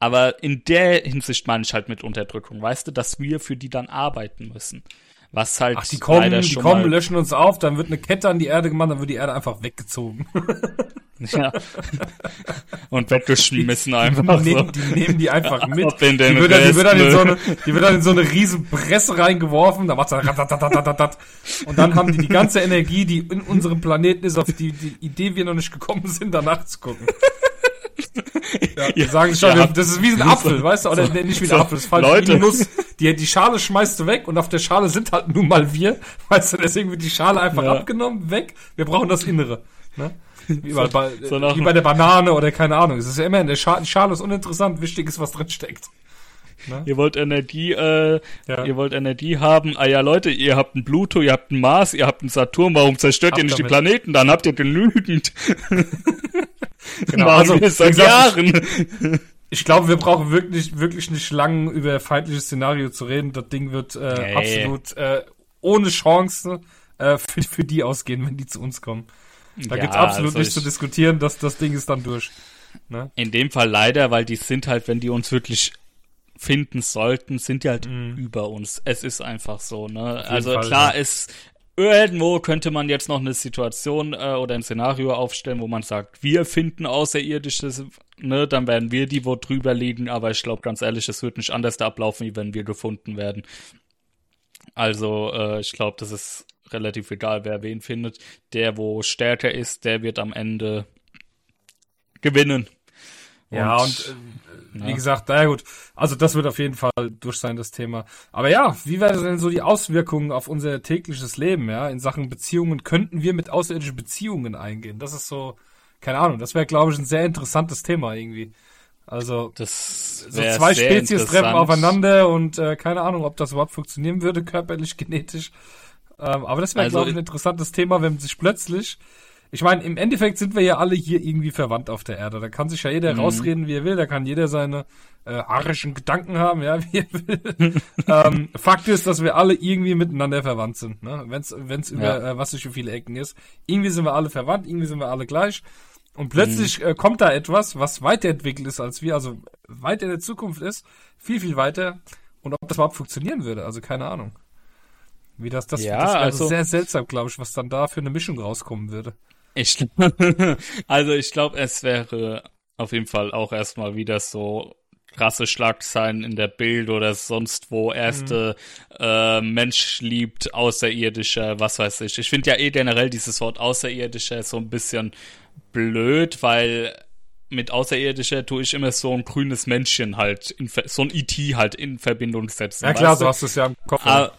Aber in der Hinsicht meine ich halt mit Unterdrückung, weißt du, dass wir für die dann arbeiten müssen. Was halt Ach, die kommen, die kommen, löschen uns auf, dann wird eine Kette an die Erde gemacht, dann wird die Erde einfach weggezogen. ja. und weggeschmissen einfach Die so. nehmen, die nehmen die einfach mit. Die, wird dann, die, wird dann in so eine, die wird dann in so eine riesen Presse reingeworfen, da macht's dann ratatatatatatat. und dann haben die die ganze Energie, die in unserem Planeten ist, auf die, die Idee wir noch nicht gekommen sind, danach zu gucken. Ja, die sagen schon, ja. das ist wie ein Apfel, weißt du? Oder nee, nicht wie ein so, Apfel, das ist falsch, Leute. eine Nuss. Die, die Schale schmeißt du weg und auf der Schale sind halt nun mal wir. Weißt du, deswegen wird die Schale einfach Ja. abgenommen, weg. Wir brauchen das Innere. Ne? Wie, bei, so wie bei der Banane oder keine Ahnung. Es ist ja immer der Schale, die Schale ist uninteressant, wichtig ist, was drin steckt. Ihr wollt Energie, äh, Ja. ihr wollt Energie haben. Ah ja, Leute, ihr habt einen Pluto, ihr habt einen Mars, ihr habt einen Saturn. Warum zerstört Ab ihr nicht die damit. Planeten? Dann habt ihr genügend. Genau, Machen also, seit Jahren. Ich glaube, wir brauchen wirklich, wirklich nicht lang über feindliches Szenario zu reden. Das Ding wird äh, Nee. absolut äh, ohne Chance äh, für, für die ausgehen, wenn die zu uns kommen. Da Ja, gibt's absolut also nichts zu diskutieren, dass das Ding ist dann durch. Ne? In dem Fall leider, weil die sind halt, wenn die uns wirklich finden sollten, sind die halt über uns. Es ist einfach so, ne? Also Fall, klar ja. ist, irgendwo könnte man jetzt noch eine Situation äh, oder ein Szenario aufstellen, wo man sagt, wir finden Außerirdisches, ne, dann werden wir die wo drüber liegen, aber ich glaube ganz ehrlich, es wird nicht anders ablaufen, wie wenn wir gefunden werden. Also äh, ich glaube, das ist relativ egal, wer wen findet. Der, wo stärker ist, der wird am Ende gewinnen. Ja, und, und äh, wie ja. gesagt, naja gut, also das wird auf jeden Fall durch sein, das Thema. Aber ja, wie wären denn so die Auswirkungen auf unser tägliches Leben, ja, in Sachen Beziehungen? Könnten wir mit außerirdischen Beziehungen eingehen? Das ist so, keine Ahnung, das wäre, glaube ich, ein sehr interessantes Thema irgendwie. Also das so zwei Spezies treffen aufeinander und äh, keine Ahnung, ob das überhaupt funktionieren würde, körperlich, genetisch. Ähm, aber das wäre, also, glaube ich, ein interessantes Thema, wenn sich plötzlich ich meine, im Endeffekt sind wir ja alle hier irgendwie verwandt auf der Erde. Da kann sich ja jeder mhm. rausreden, wie er will. Da kann jeder seine äh, arischen Gedanken haben, ja, wie er will. ähm, Fakt ist, dass wir alle irgendwie miteinander verwandt sind. Ne? Wenn es über ja. äh, was so viele Ecken ist. Irgendwie sind wir alle verwandt, irgendwie sind wir alle gleich. Und plötzlich mhm. äh, kommt da etwas, was weiterentwickelt ist als wir, also weiter in der Zukunft ist, viel, viel weiter. Und ob das überhaupt funktionieren würde, also keine Ahnung. Wie das, das, ja, das wäre also, sehr seltsam, glaube ich, was dann da für eine Mischung rauskommen würde. Ich, also ich glaube, es wäre auf jeden Fall auch erstmal wieder so krasse Schlagzeilen in der Bild oder sonst wo erste mhm. äh, Mensch liebt außerirdischer, was weiß ich. Ich finde ja eh generell dieses Wort außerirdischer so ein bisschen blöd, weil mit außerirdischer tue ich immer so ein grünes Männchen halt, in, so ein IT e halt in Verbindung setzen. Ja klar, so hast du es ja im Kopf. Ah,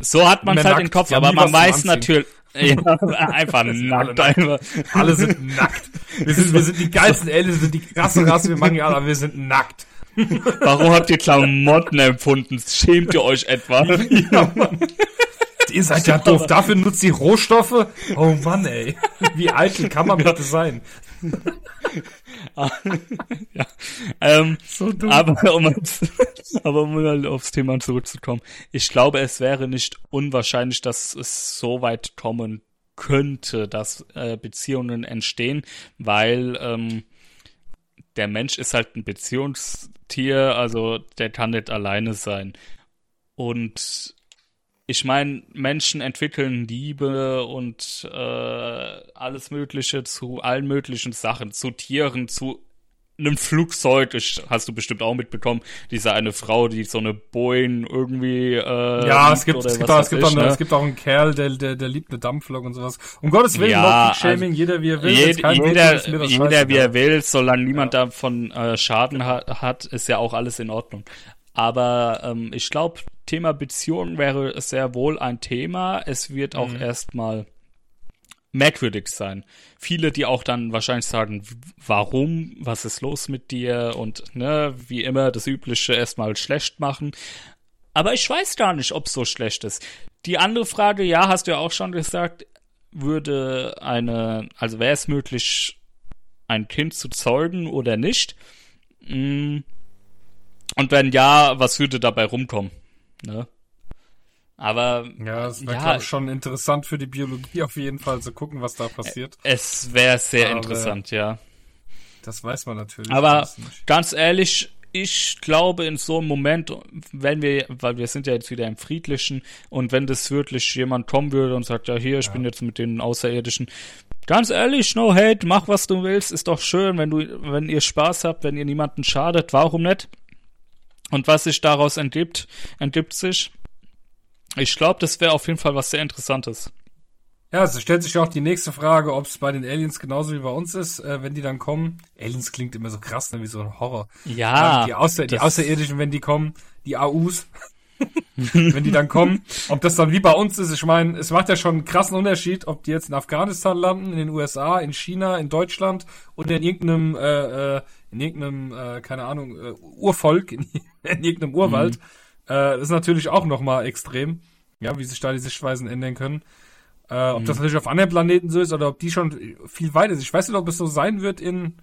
so hat man es halt im Kopf, aber man weiß natürlich, ja, einfach nackt. Einfach. Alle sind nackt. Wir sind, wir sind die geilsten Aliens, wir sind die krasse Rasse, wir machen ja, aber wir sind nackt. Warum habt ihr Klamotten empfunden? Schämt ihr euch etwa? Ja, Mann. Ihr seid ja doof. Dafür nutzt ihr Rohstoffe? Oh Mann, ey. Wie eitel kann man bitte sein? ja. Ähm, so dumm. Aber um, aber um mal aufs Thema zurückzukommen. Ich glaube, es wäre nicht unwahrscheinlich, dass es so weit kommen könnte, dass äh, Beziehungen entstehen, weil ähm, der Mensch ist halt ein Beziehungstier, also der kann nicht alleine sein. Und ich meine, Menschen entwickeln Liebe und äh, alles Mögliche zu allen möglichen Sachen, zu Tieren, zu einem Flugzeug, ich, hast du bestimmt auch mitbekommen, diese eine Frau, die so eine Boeing irgendwie äh, Ja, es gibt, es gibt, auch, es, gibt ich, auch ne? es gibt auch einen Kerl, der, der, der liebt eine Dampflok und sowas. Um Gottes Willen, ja, Shaming, also, jeder wie er will. Jed, jeder, jeder wie er will, solange niemand ja. davon äh, Schaden hat, hat, ist ja auch alles in Ordnung. Aber ähm, ich glaube, Thema Beziehung wäre sehr wohl ein Thema. Es wird auch mhm. erstmal merkwürdig sein. Viele, die auch dann wahrscheinlich sagen, warum, was ist los mit dir und ne, wie immer das Übliche erstmal schlecht machen. Aber ich weiß gar nicht, ob es so schlecht ist. Die andere Frage, ja, hast du ja auch schon gesagt, würde eine, also wäre es möglich, ein Kind zu zeugen oder nicht? Hm und wenn ja, was würde dabei rumkommen? Ne? Aber ja, es wäre ja, schon interessant für die Biologie auf jeden Fall zu gucken, was da passiert. Es wäre sehr Aber interessant, ja. Das weiß man natürlich. Aber ganz ehrlich, ich glaube in so einem Moment, wenn wir, weil wir sind ja jetzt wieder im Friedlichen und wenn das wirklich jemand kommen würde und sagt, ja hier, ich ja. bin jetzt mit den Außerirdischen, ganz ehrlich, no hate, mach was du willst, ist doch schön, wenn du, wenn ihr Spaß habt, wenn ihr niemanden schadet, warum nicht? Und was sich daraus entgibt, entgibt sich. Ich glaube, das wäre auf jeden Fall was sehr Interessantes. Ja, es stellt sich auch die nächste Frage, ob es bei den Aliens genauso wie bei uns ist, äh, wenn die dann kommen. Aliens klingt immer so krass, ne, wie so ein Horror. Ja. Ähm, die, Außer die Außerirdischen, wenn die kommen, die AUs, wenn die dann kommen, ob das dann wie bei uns ist. Ich meine, es macht ja schon einen krassen Unterschied, ob die jetzt in Afghanistan landen, in den USA, in China, in Deutschland oder in irgendeinem, äh, äh, in irgendeinem, äh, keine Ahnung, äh, Urvolk, in, in irgendeinem Urwald. Mhm. Äh, das ist natürlich auch nochmal extrem, ja, wie sich da die Sichtweisen ändern können. Äh, ob mhm. das natürlich auf anderen Planeten so ist oder ob die schon viel weiter sind. Ich weiß nicht, ob es so sein wird in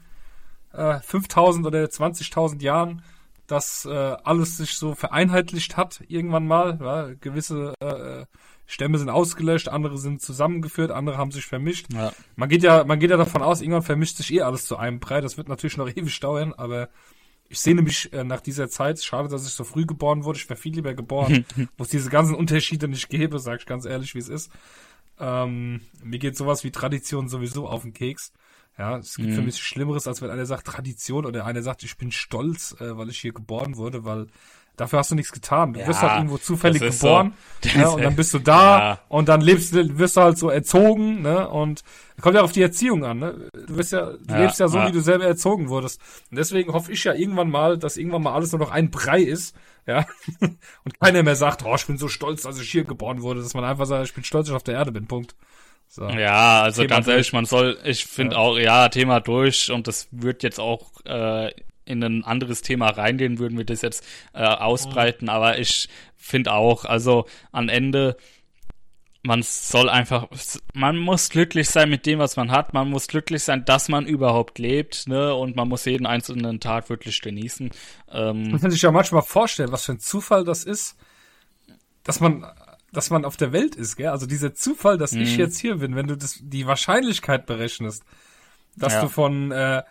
äh, 5000 oder 20.000 Jahren dass äh, alles sich so vereinheitlicht hat irgendwann mal. Ja? Gewisse äh, Stämme sind ausgelöscht, andere sind zusammengeführt, andere haben sich vermischt. Ja. Man geht ja, man geht ja davon aus, irgendwann vermischt sich eh alles zu einem Brei. Das wird natürlich noch ewig dauern, aber ich sehe nämlich äh, nach dieser Zeit, schade, dass ich so früh geboren wurde, ich wäre viel lieber geboren, wo es diese ganzen Unterschiede nicht gäbe, sag ich ganz ehrlich, wie es ist. Ähm, mir geht sowas wie Tradition sowieso auf den Keks. Ja, es gibt mhm. für mich Schlimmeres, als wenn einer sagt Tradition oder einer sagt, ich bin stolz, äh, weil ich hier geboren wurde, weil dafür hast du nichts getan. Du ja, wirst halt irgendwo zufällig geboren so. ja, und dann bist du da ja. und dann lebst, wirst du halt so erzogen, ne? Und kommt ja auf die Erziehung an, ne? Du wirst ja, du lebst ja so, wie du selber erzogen wurdest. Und deswegen hoffe ich ja irgendwann mal, dass irgendwann mal alles nur noch ein Brei ist, ja. und keiner mehr sagt, oh, ich bin so stolz, dass ich hier geboren wurde, dass man einfach sagt, ich bin stolz, dass ich auf der Erde bin. Punkt. So. Ja, also Thema ganz ehrlich, man soll, ich finde ja. auch, ja, Thema durch und das wird jetzt auch äh, in ein anderes Thema reingehen, würden wir das jetzt äh, ausbreiten, mhm. aber ich finde auch, also am Ende, man soll einfach, man muss glücklich sein mit dem, was man hat, man muss glücklich sein, dass man überhaupt lebt, ne, und man muss jeden einzelnen Tag wirklich genießen. Ähm, man kann sich ja manchmal vorstellen, was für ein Zufall das ist, dass man dass man auf der Welt ist, gell? Also dieser Zufall, dass mhm. ich jetzt hier bin, wenn du das, die Wahrscheinlichkeit berechnest, dass ja. du von äh,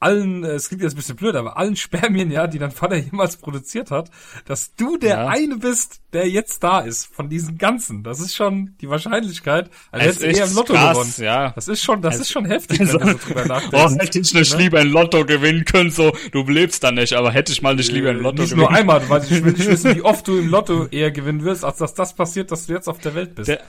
allen, äh, es klingt jetzt ein bisschen blöd, aber allen Spermien, ja, die dein Vater jemals produziert hat, dass du der ja. eine bist, der jetzt da ist, von diesen ganzen. Das ist schon die Wahrscheinlichkeit, als hättest du eher im Lotto krass, gewonnen. Ja. Das ist schon, das es ist schon heftig, wenn du so drüber nachdenkst. Oh, hätte ich nicht ne? lieber ein Lotto gewinnen können, so, du lebst da nicht, aber hätte ich mal nicht lieber ein Lotto nicht gewinnen Nicht nur einmal, weil ich will nicht wissen, wie oft du im Lotto eher gewinnen wirst, als dass das passiert, dass du jetzt auf der Welt bist. Der,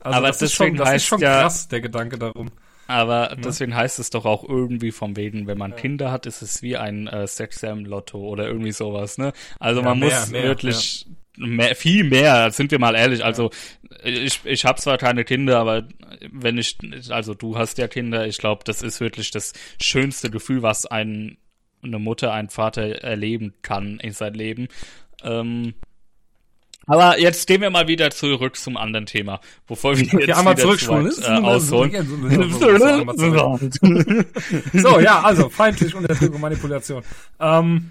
also aber das ist schon, das ist schon krass, der Gedanke darum. Aber ja. deswegen heißt es doch auch irgendwie vom wegen, wenn man ja. Kinder hat, ist es wie ein äh, Sexam-Lotto oder irgendwie sowas, ne? Also ja, man mehr, muss mehr, wirklich mehr, viel mehr, sind wir mal ehrlich. Also ich, ich habe zwar keine Kinder, aber wenn ich, also du hast ja Kinder, ich glaube, das ist wirklich das schönste Gefühl, was ein, eine Mutter, ein Vater erleben kann in sein Leben. Ähm, aber jetzt gehen wir mal wieder zurück zum anderen Thema, bevor wir jetzt ja, einmal zurückspulen, äh, ausholen. so, ja, also feindlich Unterdrückung, Manipulation. Ähm,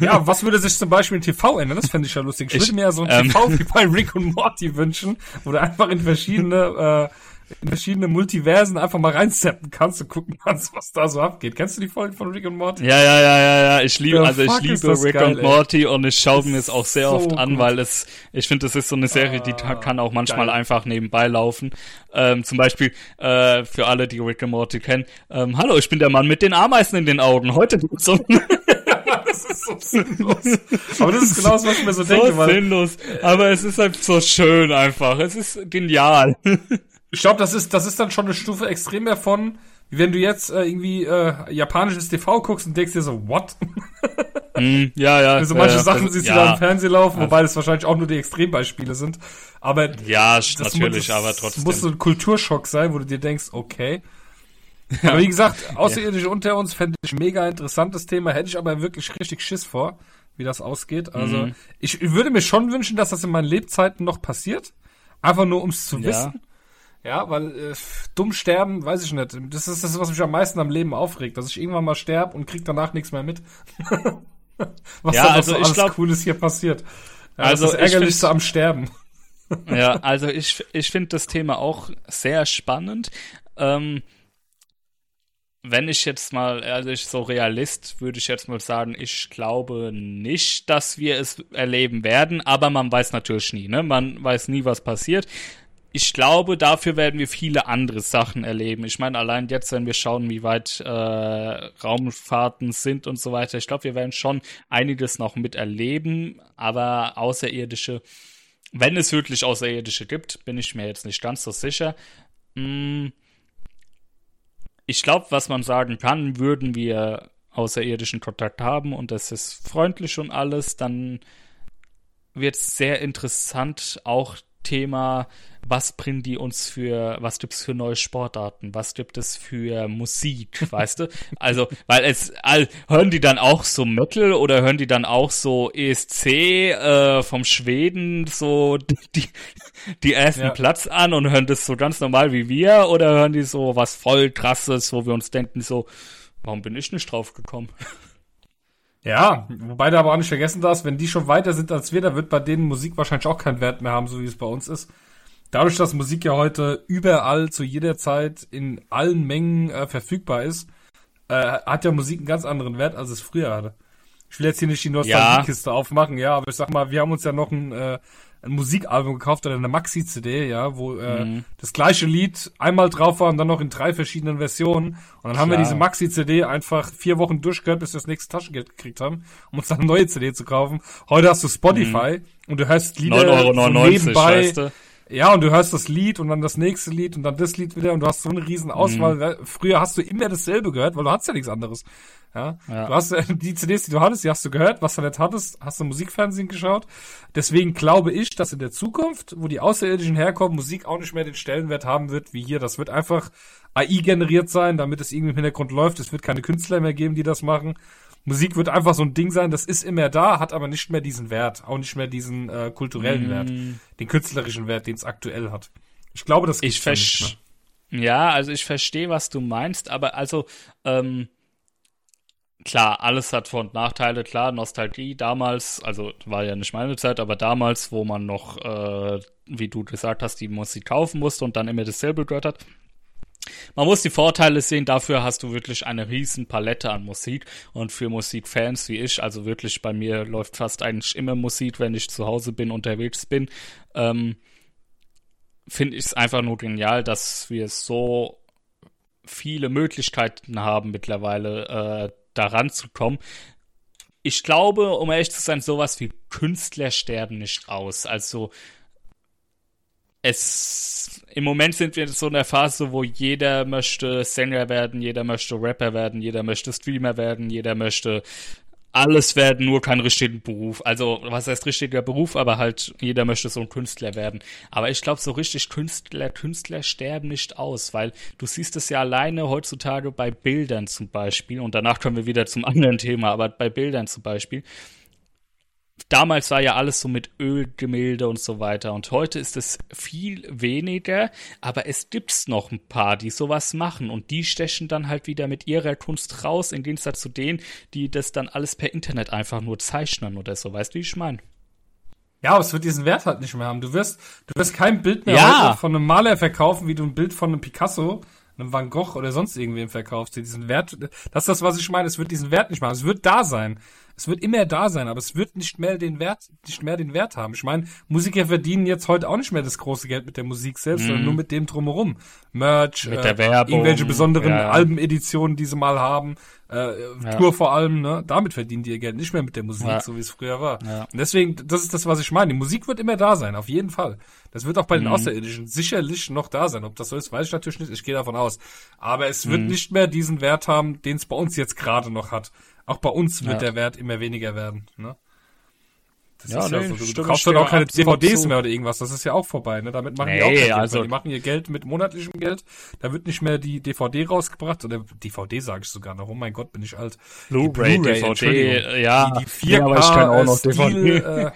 ja, was würde sich zum Beispiel in TV ändern? Das fände ich ja lustig. Ich, ich würde mir ja so ein ähm, TV wie bei Rick und Morty wünschen, wo du einfach in verschiedene äh, in verschiedene Multiversen einfach mal reinzappen kannst und gucken kannst, was da so abgeht. Kennst du die Folgen von Rick und Morty? Ja, ja, ja, ja, ja. Ich liebe, also ich liebe Rick geil, und Morty und ich schaue mir es auch sehr so oft an, gut. weil es, ich finde, das ist so eine Serie, die ah, kann auch manchmal geil. einfach nebenbei laufen. Ähm, zum Beispiel äh, für alle, die Rick und Morty kennen. Ähm, Hallo, ich bin der Mann mit den Ameisen in den Augen. Heute um das ist so sinnlos. Aber das ist genau das, was ich mir so, so denke. Weil, sinnlos. Aber es ist halt so schön einfach. Es ist genial. Ich glaube, das ist, das ist dann schon eine Stufe extrem mehr von, wie wenn du jetzt äh, irgendwie äh, japanisches TV guckst und denkst dir so, what? mm, ja, ja. Also manche äh, Sachen das, siehst ja, du da im Fernsehen laufen, wobei das wahrscheinlich auch nur die Extrembeispiele sind. Aber ja, natürlich, muss, aber trotzdem. muss so ein Kulturschock sein, wo du dir denkst, okay. Ja. Aber wie gesagt, Außerirdische ja. unter uns fände ich mega interessantes Thema, hätte ich aber wirklich richtig Schiss vor, wie das ausgeht. Also mhm. ich würde mir schon wünschen, dass das in meinen Lebzeiten noch passiert. Einfach nur, um es zu ja. wissen. Ja, weil äh, dumm sterben, weiß ich nicht. Das ist das, was mich am meisten am Leben aufregt, dass ich irgendwann mal sterbe und krieg danach nichts mehr mit. was ja, da also so alles glaub, Cooles hier passiert. Ja, also das Ärgerlichste am Sterben. ja, also ich, ich finde das Thema auch sehr spannend. Ähm, wenn ich jetzt mal, also ich so Realist, würde ich jetzt mal sagen, ich glaube nicht, dass wir es erleben werden, aber man weiß natürlich nie, ne? Man weiß nie, was passiert ich glaube, dafür werden wir viele andere Sachen erleben. Ich meine, allein jetzt, wenn wir schauen, wie weit äh, Raumfahrten sind und so weiter, ich glaube, wir werden schon einiges noch miterleben, aber außerirdische, wenn es wirklich außerirdische gibt, bin ich mir jetzt nicht ganz so sicher. Hm, ich glaube, was man sagen kann, würden wir außerirdischen Kontakt haben und das ist freundlich und alles, dann wird es sehr interessant, auch Thema, was bringen die uns für, was gibt es für neue Sportarten, was gibt es für Musik, weißt du? Also, weil es, all, hören die dann auch so Metal oder hören die dann auch so ESC äh, vom Schweden so die, die ersten ja. Platz an und hören das so ganz normal wie wir oder hören die so was voll krasses, wo wir uns denken so, warum bin ich nicht drauf gekommen? Ja, wobei du aber auch nicht vergessen darfst, wenn die schon weiter sind als wir, da wird bei denen Musik wahrscheinlich auch keinen Wert mehr haben, so wie es bei uns ist. Dadurch, dass Musik ja heute überall zu jeder Zeit in allen Mengen äh, verfügbar ist, äh, hat ja Musik einen ganz anderen Wert, als es früher hatte. Ich will jetzt hier nicht die Nostalgiekiste ja. aufmachen, ja, aber ich sag mal, wir haben uns ja noch ein, äh, ein Musikalbum gekauft oder eine Maxi-CD, ja, wo äh, mhm. das gleiche Lied einmal drauf war und dann noch in drei verschiedenen Versionen. Und dann haben wir diese Maxi-CD einfach vier Wochen durchgehört, bis wir das nächste Taschengeld gekriegt haben, um uns dann eine neue CD zu kaufen. Heute hast du Spotify mhm. und du hörst Lieder 9,99 Euro, nebenbei. Weißt du? Ja, und du hörst das Lied und dann das nächste Lied und dann das Lied wieder und du hast so eine riesen Auswahl. Mhm. Früher hast du immer dasselbe gehört, weil du hast ja nichts anderes. Ja? ja. Du hast die CDs, die du hattest, die hast du gehört. Was du nicht hattest, hast du Musikfernsehen geschaut. Deswegen glaube ich, dass in der Zukunft, wo die Außerirdischen herkommen, Musik auch nicht mehr den Stellenwert haben wird wie hier. Das wird einfach AI generiert sein, damit es irgendwie im Hintergrund läuft. Es wird keine Künstler mehr geben, die das machen. Musik wird einfach so ein Ding sein, das ist immer da, hat aber nicht mehr diesen Wert, auch nicht mehr diesen äh, kulturellen mm. Wert, den künstlerischen Wert, den es aktuell hat. Ich glaube, das ich nicht Ja, also ich verstehe, was du meinst, aber also ähm, klar, alles hat Vor- und Nachteile, klar, Nostalgie damals, also war ja nicht meine Zeit, aber damals, wo man noch, äh, wie du gesagt hast, die Musik kaufen musste und dann immer dasselbe gehört hat, man muss die Vorteile sehen, dafür hast du wirklich eine riesen Palette an Musik und für Musikfans wie ich, also wirklich bei mir läuft fast eigentlich immer Musik, wenn ich zu Hause bin, unterwegs bin, ähm, finde ich es einfach nur genial, dass wir so viele Möglichkeiten haben mittlerweile äh, daran zu kommen. Ich glaube, um ehrlich zu sein, sowas wie Künstler sterben nicht aus. Also es im Moment sind wir in so einer Phase, wo jeder möchte Sänger werden, jeder möchte Rapper werden, jeder möchte Streamer werden, jeder möchte alles werden, nur keinen richtigen Beruf. Also, was heißt richtiger Beruf, aber halt jeder möchte so ein Künstler werden. Aber ich glaube, so richtig Künstler, Künstler sterben nicht aus, weil du siehst es ja alleine heutzutage bei Bildern zum Beispiel, und danach kommen wir wieder zum anderen Thema, aber bei Bildern zum Beispiel damals war ja alles so mit Ölgemälde und so weiter und heute ist es viel weniger, aber es gibt's noch ein paar, die sowas machen und die stechen dann halt wieder mit ihrer Kunst raus, im Gegensatz zu denen, die das dann alles per Internet einfach nur zeichnen oder so, weißt du, wie ich meine? Ja, aber es wird diesen Wert halt nicht mehr haben. Du wirst, du wirst kein Bild mehr ja. von einem Maler verkaufen, wie du ein Bild von einem Picasso, einem Van Gogh oder sonst irgendwem verkaufst. Diesen Wert, das ist das, was ich meine. Es wird diesen Wert nicht mehr haben. Es wird da sein. Es wird immer da sein, aber es wird nicht mehr den Wert, nicht mehr den Wert haben. Ich meine, Musiker verdienen jetzt heute auch nicht mehr das große Geld mit der Musik selbst, mhm. sondern nur mit dem drumherum. Merch, mit der äh, Werbung, irgendwelche besonderen ja. Albeneditionen, die sie mal haben, äh, ja. Tour vor allem, ne? Damit verdienen die ihr Geld, nicht mehr mit der Musik, ja. so wie es früher war. Und deswegen, das ist das, was ich meine. Die Musik wird immer da sein, auf jeden Fall. Das wird auch bei den mhm. Außerirdischen sicherlich noch da sein. Ob das so ist, weiß ich natürlich nicht. Ich gehe davon aus. Aber es wird mhm. nicht mehr diesen Wert haben, den es bei uns jetzt gerade noch hat. Auch bei uns wird ja. der Wert immer weniger werden. Ne? Das ja, ist nee, ja so. Du, kaufst dann auch keine DVDs mehr oder irgendwas. Das ist ja auch vorbei. Ne? Damit machen nee, die auch Geld. Also, die machen ihr Geld mit monatlichem Geld. Da wird nicht mehr die DVD rausgebracht. Oder DVD sage ich sogar noch. Oh mein Gott, bin ich alt. Blu-ray, Blu DVD, ja. Die, die 4K ja, aber ich kann auch noch DVD. Äh,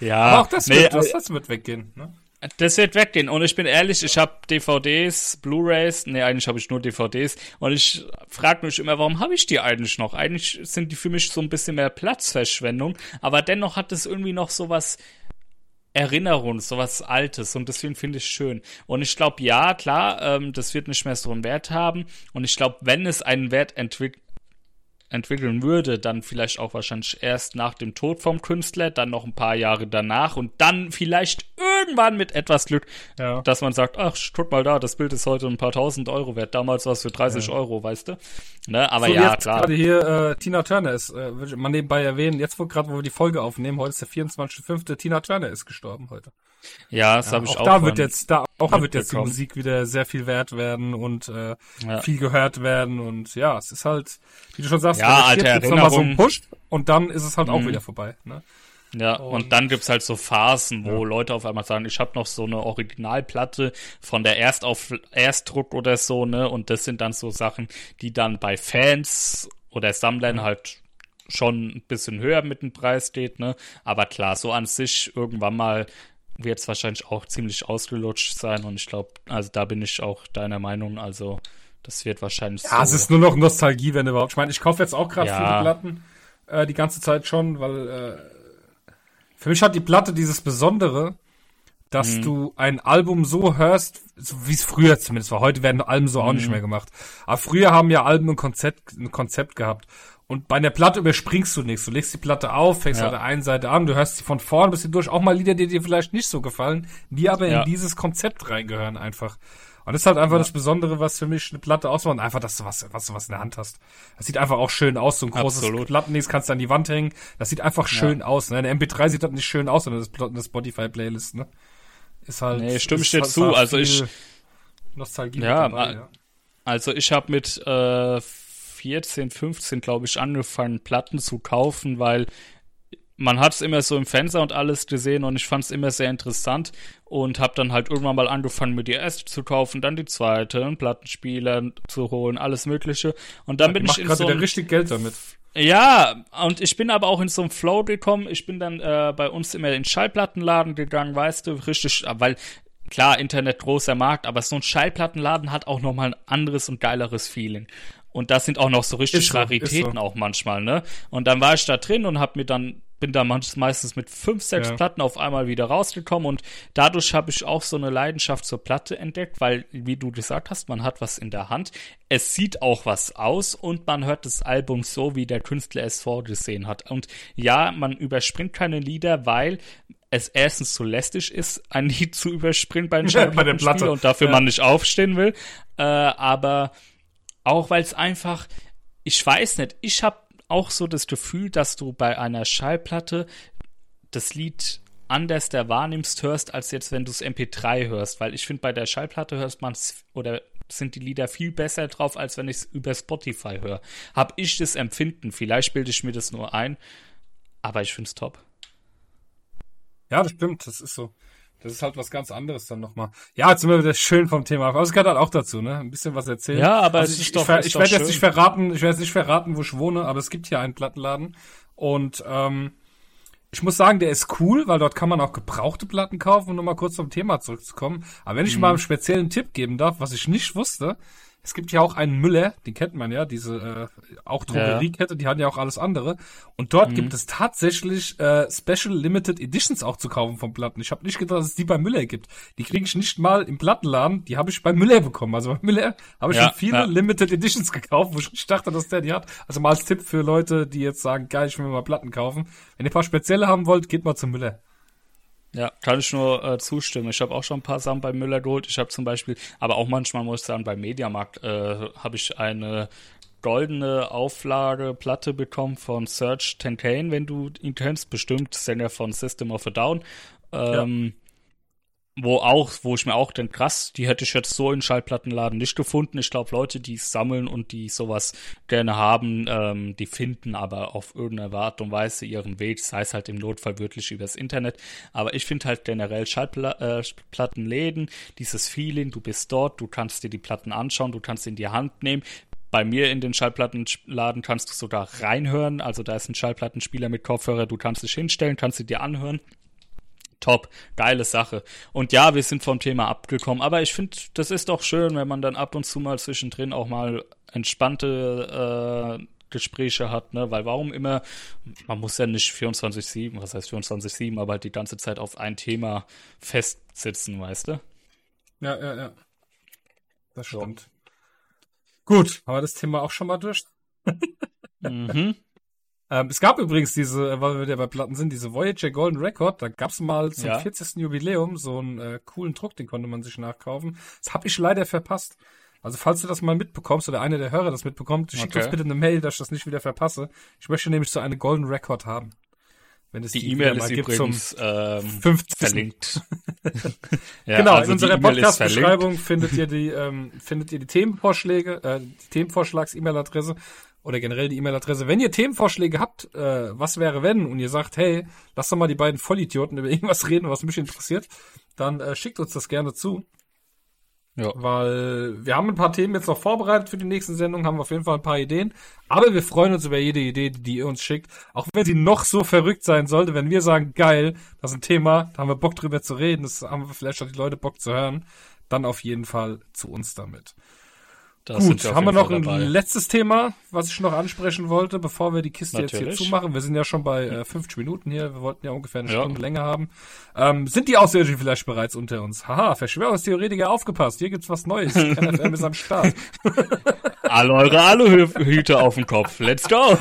ja. Aber auch das, nee, wird, das, das wird weggehen. Ne? Das wird weggehen. Und ich bin ehrlich, ich habe DVDs, Blu-rays, nee, eigentlich habe ich nur DVDs. Und ich frage mich immer, warum habe ich die eigentlich noch? Eigentlich sind die für mich so ein bisschen mehr Platzverschwendung. Aber dennoch hat es irgendwie noch so was Erinnerung, so was Altes. Und deswegen finde ich schön. Und ich glaube, ja, klar, ähm, das wird nicht mehr so einen Wert haben. Und ich glaube, wenn es einen Wert entwickelt, entwickeln würde, dann vielleicht auch wahrscheinlich erst nach dem Tod vom Künstler, dann noch ein paar Jahre danach und dann vielleicht irgendwann mit etwas Glück, ja. dass man sagt, ach, guck mal da, das Bild ist heute ein paar tausend Euro wert, damals war es für 30 ja. Euro, weißt du? Ne? Aber so, ja, jetzt klar. gerade hier äh, Tina Turner ist, äh, will ich mal nebenbei erwähnen, jetzt wo gerade, wo wir die Folge aufnehmen, heute ist der 24.05., Tina Turner ist gestorben heute. Ja, das ja, habe ich auch. Da wird jetzt, da auch da wird jetzt die Musik wieder sehr viel wert werden und äh, ja. viel gehört werden und ja, es ist halt, wie du schon sagst, ja, alte nochmal so ein Push und dann ist es halt mhm. auch wieder vorbei. Ne? Ja, und, und, dann gibt's halt so Phasen, wo ja. Leute auf einmal sagen, ich habe noch so eine Originalplatte von der Erstauf Erstdruck oder so, ne? Und das sind dann so Sachen, die dann bei Fans oder Sammlern halt schon ein bisschen höher mit dem Preis steht, ne? Aber klar, so an sich irgendwann mal wird es wahrscheinlich auch ziemlich ausgelutscht sein und ich glaube, also da bin ich auch deiner Meinung, also das wird wahrscheinlich Ja, so es ist nur noch Nostalgie, wenn überhaupt. Ich meine, ich kaufe jetzt auch gerade ja. viele Platten äh, die ganze Zeit schon, weil äh, für mich hat die Platte dieses Besondere, dass mhm. du ein Album so hörst, so wie es früher zumindest war. Heute werden Alben so auch mhm. nicht mehr gemacht. Aber früher haben ja Alben ein Konzept, ein Konzept gehabt. Und bei der Platte überspringst du nichts. Du legst die Platte auf, fängst ja. auf der einen Seite an, du hörst sie von vorne bis durch. Auch mal Lieder, die dir vielleicht nicht so gefallen, die aber ja. in dieses Konzept reingehören einfach. Und das ist halt einfach ja. das Besondere, was für mich eine Platte ausmacht. Einfach, dass du was, was du was in der Hand hast. Das sieht einfach auch schön aus. So ein großes Absolut. Kannst du an die Wand hängen. Das sieht einfach schön aus. Ne? Eine MP3 sieht das nicht schön aus, sondern das eine Spotify-Playlist, ne? Ist halt. Nee, stimme ich dir halt zu. Also ich. Nostalgie. Ja, dabei, ja. also ich habe mit äh, 14, 15, glaube ich, angefangen, Platten zu kaufen, weil man hat es immer so im Fenster und alles gesehen und ich fand es immer sehr interessant und habe dann halt irgendwann mal angefangen, mir die erste zu kaufen, dann die zweite, einen Plattenspieler zu holen, alles Mögliche. Und dann ja, bin ich in so richtig Geld damit. Ja, und ich bin aber auch in so einem Flow gekommen. Ich bin dann äh, bei uns immer in den Schallplattenladen gegangen, weißt du, richtig, weil klar, Internet großer Markt, aber so ein Schallplattenladen hat auch nochmal ein anderes und geileres Feeling. Und da sind auch noch so richtig so, Raritäten so. auch manchmal, ne? Und dann war ich da drin und hab mir dann bin da meistens mit fünf, sechs ja. Platten auf einmal wieder rausgekommen und dadurch habe ich auch so eine Leidenschaft zur Platte entdeckt, weil, wie du gesagt hast, man hat was in der Hand, es sieht auch was aus und man hört das Album so, wie der Künstler es vorgesehen hat. Und ja, man überspringt keine Lieder, weil es erstens zu lästig ist, ein Lied zu überspringen bei, ja, bei der Platte und dafür ja. man nicht aufstehen will, äh, aber auch weil es einfach, ich weiß nicht, ich habe auch so das Gefühl, dass du bei einer Schallplatte das Lied anders der wahrnimmst hörst, als jetzt, wenn du es MP3 hörst. Weil ich finde, bei der Schallplatte hörst man oder sind die Lieder viel besser drauf, als wenn ich es über Spotify höre. Hab ich das Empfinden. Vielleicht bilde ich mir das nur ein, aber ich finde es top. Ja, das stimmt, das ist so. Das ist halt was ganz anderes dann nochmal. Ja, jetzt sind wir wieder schön vom Thema. Aber es gehört halt auch dazu, ne? Ein bisschen was erzählen. Ja, aber also ich, doch, ich, ich werde jetzt nicht verraten, ich werde jetzt nicht verraten, wo ich wohne, aber es gibt hier einen Plattenladen. Und ähm, ich muss sagen, der ist cool, weil dort kann man auch gebrauchte Platten kaufen, um nochmal kurz zum Thema zurückzukommen. Aber wenn ich mhm. mal einen speziellen Tipp geben darf, was ich nicht wusste, es gibt ja auch einen Müller, den kennt man ja, diese äh, auch Drogeriekette, ja. die haben ja auch alles andere. Und dort mhm. gibt es tatsächlich äh, Special Limited Editions auch zu kaufen von Platten. Ich habe nicht gedacht, dass es die bei Müller gibt. Die kriege ich nicht mal im Plattenladen, die habe ich bei Müller bekommen. Also bei Müller habe ich ja, schon viele ja. Limited Editions gekauft, wo ich nicht dachte, dass der die hat. Also mal als Tipp für Leute, die jetzt sagen, geil, ich will mir mal Platten kaufen. Wenn ihr ein paar spezielle haben wollt, geht mal zu Müller. Ja, kann ich nur äh, zustimmen. Ich habe auch schon ein paar Sachen bei Müller geholt. Ich habe zum Beispiel, aber auch manchmal muss ich sagen, beim Mediamarkt äh, habe ich eine goldene Auflage Platte bekommen von Serge Tenkane, wenn du ihn kennst, bestimmt Sänger von System of a Down. Ähm, ja wo auch, wo ich mir auch denke, krass, die hätte ich jetzt so in Schallplattenladen nicht gefunden. Ich glaube, Leute, die sammeln und die sowas gerne haben, ähm, die finden aber auf irgendeine Art und Weise ihren Weg, sei es halt im Notfall wirklich übers Internet. Aber ich finde halt generell Schallplattenläden, dieses Feeling, du bist dort, du kannst dir die Platten anschauen, du kannst sie in die Hand nehmen. Bei mir in den Schallplattenladen kannst du sogar reinhören, also da ist ein Schallplattenspieler mit Kopfhörer, du kannst dich hinstellen, kannst sie dir anhören top, geile Sache. Und ja, wir sind vom Thema abgekommen, aber ich finde, das ist doch schön, wenn man dann ab und zu mal zwischendrin auch mal entspannte äh, Gespräche hat, ne? Weil warum immer, man muss ja nicht 24-7, was heißt 24-7, aber halt die ganze Zeit auf ein Thema festsitzen, weißt du? Ja, ja, ja. Das stimmt. So. Gut, haben wir das Thema auch schon mal durch? mhm. Ähm, es gab übrigens diese, äh, weil wir ja bei Platten sind, diese Voyager Golden Record, da gab's mal zum ja. 40. Jubiläum so einen äh, coolen Druck, den konnte man sich nachkaufen. Das habe ich leider verpasst. Also falls du das mal mitbekommst oder einer der Hörer das mitbekommt, schick okay. uns bitte eine Mail, dass ich das nicht wieder verpasse. Ich möchte nämlich so eine Golden Record haben. Wenn es die, E-Mail ist übrigens ähm, 50. verlinkt. ja, genau, also in unserer e Podcast-Beschreibung findet ihr die ähm, findet ihr die Themenvorschläge, äh, die Themenvorschlags-E-Mail-Adresse oder generell die E-Mail-Adresse. Wenn ihr Themenvorschläge habt, äh, was wäre wenn, und ihr sagt, hey, lass doch mal die beiden Vollidioten über irgendwas reden, was mich interessiert, dann äh, schickt uns das gerne zu. Ja. Weil wir haben ein paar Themen jetzt noch vorbereitet für die nächsten Sendungen, haben wir auf jeden Fall ein paar Ideen. Aber wir freuen uns über jede Idee, die ihr uns schickt. Auch wenn sie noch so verrückt sein sollte, wenn wir sagen, geil, das ist ein Thema, da haben wir Bock drüber zu reden, das haben wir vielleicht auch die Leute Bock zu hören, dann auf jeden Fall zu uns damit. Da Gut, wir haben wir noch ein letztes Thema, was ich noch ansprechen wollte, bevor wir die Kiste jetzt Natürlich. hier zumachen. Wir sind ja schon bei äh, 50 Minuten hier. Wir wollten ja ungefähr eine Ja. Stunde länger haben. Ähm, sind die Außerirdischen vielleicht bereits unter uns? Haha, Verschwörungstheoretiker aufgepasst. Hier gibt's was Neues. NFM ist am Start. Alle eure Aluhüte auf dem Kopf. Let's go.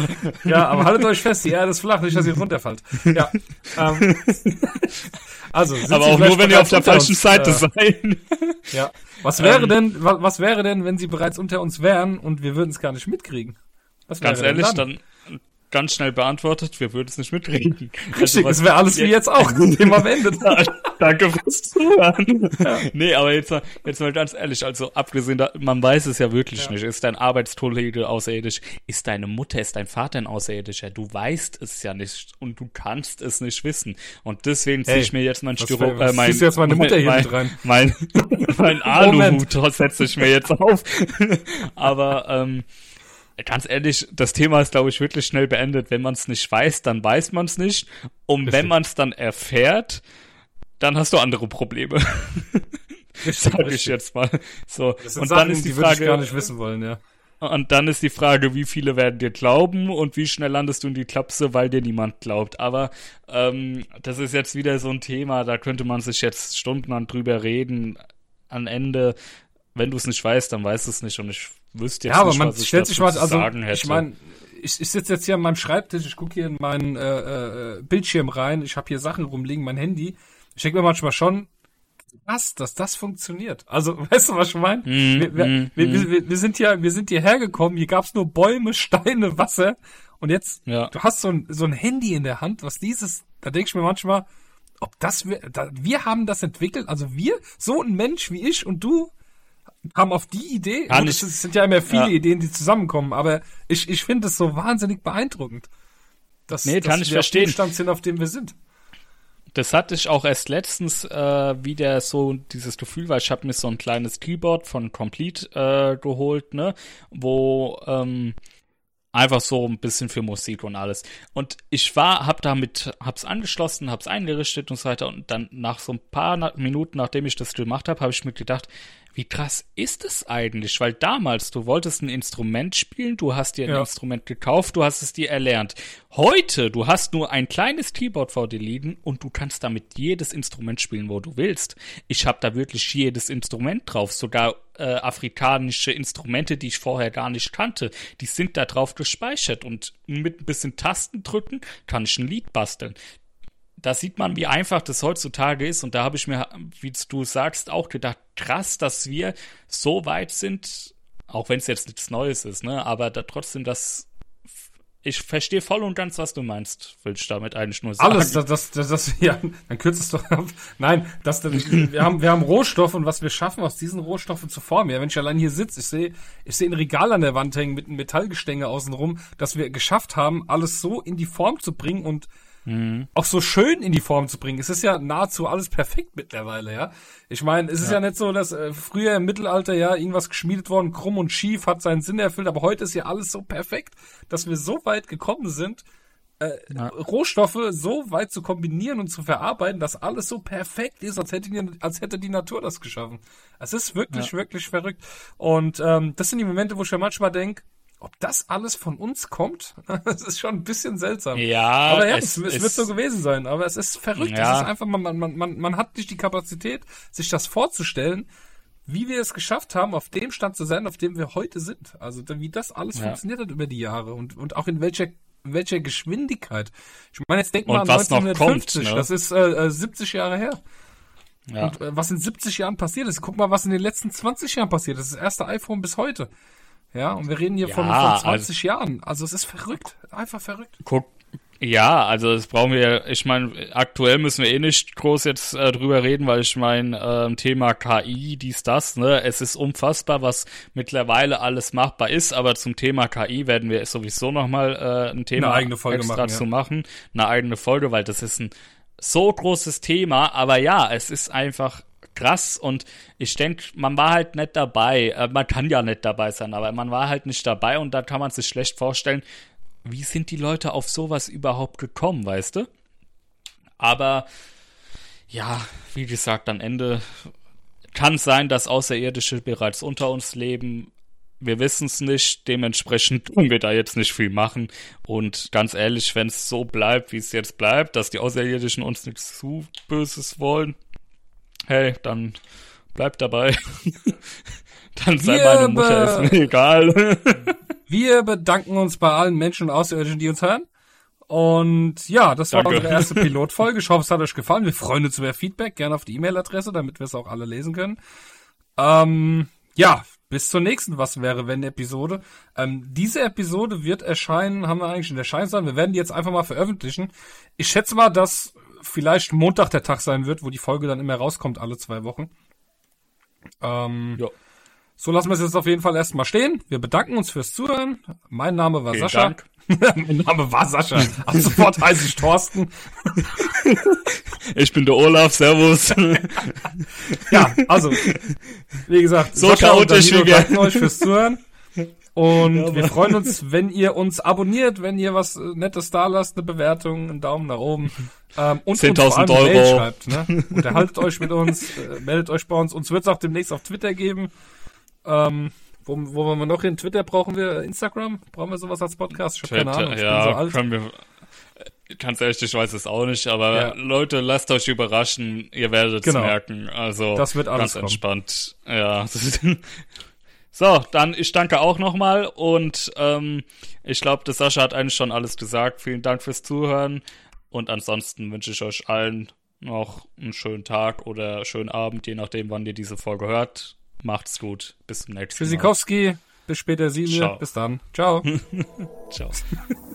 Ja, aber haltet euch fest, die Erde ist flach, nicht, dass ihr runterfallt. Ja. Ähm, also, Aber auch nur, wenn ihr auf der falschen uns? Seite Äh, seid. Ja. Was wäre Ähm, denn, wa, was wäre denn, wenn sie bereits unter uns wären und wir würden es gar nicht mitkriegen? Was Ganz ehrlich, dann ganz schnell beantwortet, wir würden es nicht mitreden. Richtig, es wäre alles wie jetzt auch. Thema beendet. Danke fürs Zuhören. Nee, aber jetzt mal, jetzt mal ganz ehrlich, also abgesehen, da, man weiß es ja wirklich Ja. nicht. Ist dein Arbeitskollege außerirdisch? Ist deine Mutter, ist dein Vater ein Außerirdischer? Du weißt es ja nicht und du kannst es nicht wissen. Und deswegen ziehe ich mir jetzt mein Styro, äh, mein, jetzt meine Mutter hier mein, mit rein? Mein, mein Moment. Aluhut setze ich mir jetzt auf. aber, ähm, Ganz ehrlich, das Thema ist, glaube ich, wirklich schnell beendet. Wenn man es nicht weiß, dann weiß man es nicht. Und wenn man es dann erfährt, dann hast du andere Probleme. Sag ich jetzt mal. So. Das Und Sachen, dann ist die die ich gar Frage, nicht wissen wollen, ja. und dann ist die Frage, wie viele werden dir glauben und wie schnell landest du in die Klapse, weil dir niemand glaubt. Aber ähm, das ist jetzt wieder so ein Thema, da könnte man sich jetzt stundenlang drüber reden. Am Ende, wenn du es nicht weißt, dann weißt du es nicht und ich wüsste jetzt Ja, aber nicht, man was ich stellt sich mal, also ich meine, ich, ich sitze jetzt hier an meinem Schreibtisch, ich gucke hier in meinen äh, äh, Bildschirm rein, ich habe hier Sachen rumliegen, mein Handy. Ich denke mir manchmal schon, was, dass das funktioniert. Also, weißt du, was ich meine? Mm, wir, wir, mm, wir, wir, wir, wir sind hier, wir sind hierher gekommen, hier gab's nur Bäume, Steine, Wasser und jetzt, Ja. du hast so ein, so ein Handy in der Hand, was dieses, da denke ich mir manchmal, ob das, wir, da, wir haben das entwickelt, also wir, so ein Mensch wie ich und du, haben auf die Idee, Kann es sind ja immer viele Ja. Ideen, die zusammenkommen, aber ich, ich finde es so wahnsinnig beeindruckend. Dass, Nee, dass kann ich wir verstehen. auf dem Stand sind, auf dem wir sind. Das hatte ich auch erst letztens äh, wieder so dieses Gefühl, weil ich habe mir so ein kleines Keyboard von Complete äh, geholt, ne, wo ähm, einfach so ein bisschen für Musik und alles. Und ich war, hab damit, hab's angeschlossen, hab's eingerichtet und so weiter. Und dann nach so ein paar Minuten, nachdem ich das gemacht habe, habe ich mir gedacht, wie krass ist es eigentlich? Weil damals, du wolltest ein Instrument spielen, du hast dir ein Ja. Instrument gekauft, du hast es dir erlernt. Heute, du hast nur ein kleines Keyboard vor dir liegen und du kannst damit jedes Instrument spielen, wo du willst. Ich habe da wirklich jedes Instrument drauf, sogar äh, afrikanische Instrumente, die ich vorher gar nicht kannte, die sind da drauf gespeichert und mit ein bisschen Tasten drücken kann ich ein Lied basteln da sieht man, wie einfach das heutzutage ist. Und da habe ich mir, wie du sagst, auch gedacht, krass, dass wir so weit sind, auch wenn es jetzt nichts Neues ist, ne? Aber da trotzdem, dass ich verstehe voll und ganz, was du meinst, will ich damit eigentlich nur sagen. Alles, das, das, das, das ja, dann kürzt es doch ab. Nein, das, das, wir haben, wir haben Rohstoffe und was wir schaffen, aus diesen Rohstoffen zu formen. Ja, wenn ich allein hier sitze, ich sehe, ich sehe ein Regal an der Wand hängen mit einem Metallgestänge außenrum, dass wir geschafft haben, alles so in die Form zu bringen und auch so schön in die Form zu bringen. Es ist ja nahezu alles perfekt mittlerweile, ja. Ich meine, es ist ja. nicht so, dass äh, früher im Mittelalter ja irgendwas geschmiedet worden, krumm und schief, hat seinen Sinn erfüllt, aber heute ist ja alles so perfekt, dass wir so weit gekommen sind, Ja. Rohstoffe so weit zu kombinieren und zu verarbeiten, dass alles so perfekt ist, als hätte die, als hätte die Natur das geschaffen. Es ist wirklich, wirklich verrückt. Und ähm, das sind die Momente, wo ich ja manchmal denke, ob das alles von uns kommt, das ist schon ein bisschen seltsam. Ja, aber ja, es, es es, wird so gewesen sein. Aber es ist verrückt. Ja. Es ist einfach, man, man, man, man hat nicht die Kapazität, sich das vorzustellen, wie wir es geschafft haben, auf dem Stand zu sein, auf dem wir heute sind. Also wie das alles Ja. funktioniert hat über die Jahre und, und auch in welcher welcher Geschwindigkeit. Ich meine, jetzt denk mal an was noch 1950, kommt, ne? das ist äh, äh, 70 Jahre her. ja. Und äh, was in 70 Jahren passiert ist, guck mal, was in den letzten 20 Jahren passiert ist. Das erste iPhone bis heute. Ja, und wir reden hier von, Ja, von 20 Jahren. Also es ist verrückt. Einfach verrückt. Guck, ja, also das brauchen wir, ich meine, aktuell müssen wir eh nicht groß jetzt äh, drüber reden, weil ich meine, ähm, Thema KI, dies, das, ne, es ist unfassbar, was mittlerweile alles machbar ist, aber zum Thema KI werden wir sowieso nochmal äh, ein Thema Eine eigene Folge extra machen, ja. zu machen, eine eigene Folge, weil das ist ein so großes Thema, aber ja, es ist einfach krass und ich denke, man war halt nicht dabei. Äh, man kann ja nicht dabei sein, aber man war halt nicht dabei und da kann man sich schlecht vorstellen, wie sind die Leute auf sowas überhaupt gekommen, weißt du? Aber ja, wie gesagt, am Ende kann sein, dass Außerirdische bereits unter uns leben. wir wissen es nicht, dementsprechend tun wir da jetzt nicht viel machen. Und ganz ehrlich, wenn es so bleibt, wie es jetzt bleibt, dass die Außerirdischen uns nichts zu Böses wollen, hey, dann bleibt dabei. dann sei Wir meine Mutter, ist mir egal. Wir bedanken uns bei allen Menschen und Außerirdischen, die uns hören. Und ja, das war Danke. unsere erste Pilotfolge. Ich hoffe, es hat euch gefallen. Wir freuen uns über Feedback. Gerne auf die E-Mail-Adresse, damit wir es auch alle lesen können. Ähm, ja, bis zur nächsten Was wäre, wenn Episode. Ähm, diese Episode wird erscheinen, haben wir eigentlich in der sein. Wir werden die jetzt einfach mal veröffentlichen. Ich schätze mal, dass vielleicht Montag der Tag sein wird, wo die Folge dann immer rauskommt, alle zwei Wochen. Ähm, Ja. so lassen wir es jetzt auf jeden Fall erstmal stehen. Wir bedanken uns fürs Zuhören. Mein Name war Vielen Sascha. Mein Name war Sascha. Ab sofort heiße ich Thorsten. Ich bin der Olaf, Servus. Ja, also, wie gesagt, So Sascha und chaotisch wie wir. danken euch fürs Zuhören. Und Ja, wir freuen uns, wenn ihr uns abonniert, wenn ihr was äh, Nettes da lasst, eine Bewertung, einen Daumen nach oben. Ähm, und uns 10.000 vor allem eine Mail Euro. schreibt. Ne? Unterhaltet euch mit uns, äh, meldet euch bei uns. Uns wird es auch demnächst auf Twitter geben. Ähm, wo, wo wollen wir noch hin? Twitter brauchen wir? Instagram? Brauchen wir sowas als Podcast? Ich hab keine Ahnung. Ich bin so ja, alt. können wir. Ganz ehrlich, ich weiß es auch nicht, aber Ja. Leute, lasst euch überraschen, ihr werdet es Genau. merken. Also Das wird alles ganz kommen. entspannt. Ja. So, dann ich danke auch nochmal und ähm, ich glaube, der Sascha hat eigentlich schon alles gesagt. Vielen Dank fürs Zuhören und ansonsten wünsche ich euch allen noch einen schönen Tag oder schönen Abend, je nachdem, wann ihr diese Folge hört. Macht's gut. Bis zum nächsten Mal. Bis später. Ciao. Bis dann. Ciao. Ciao.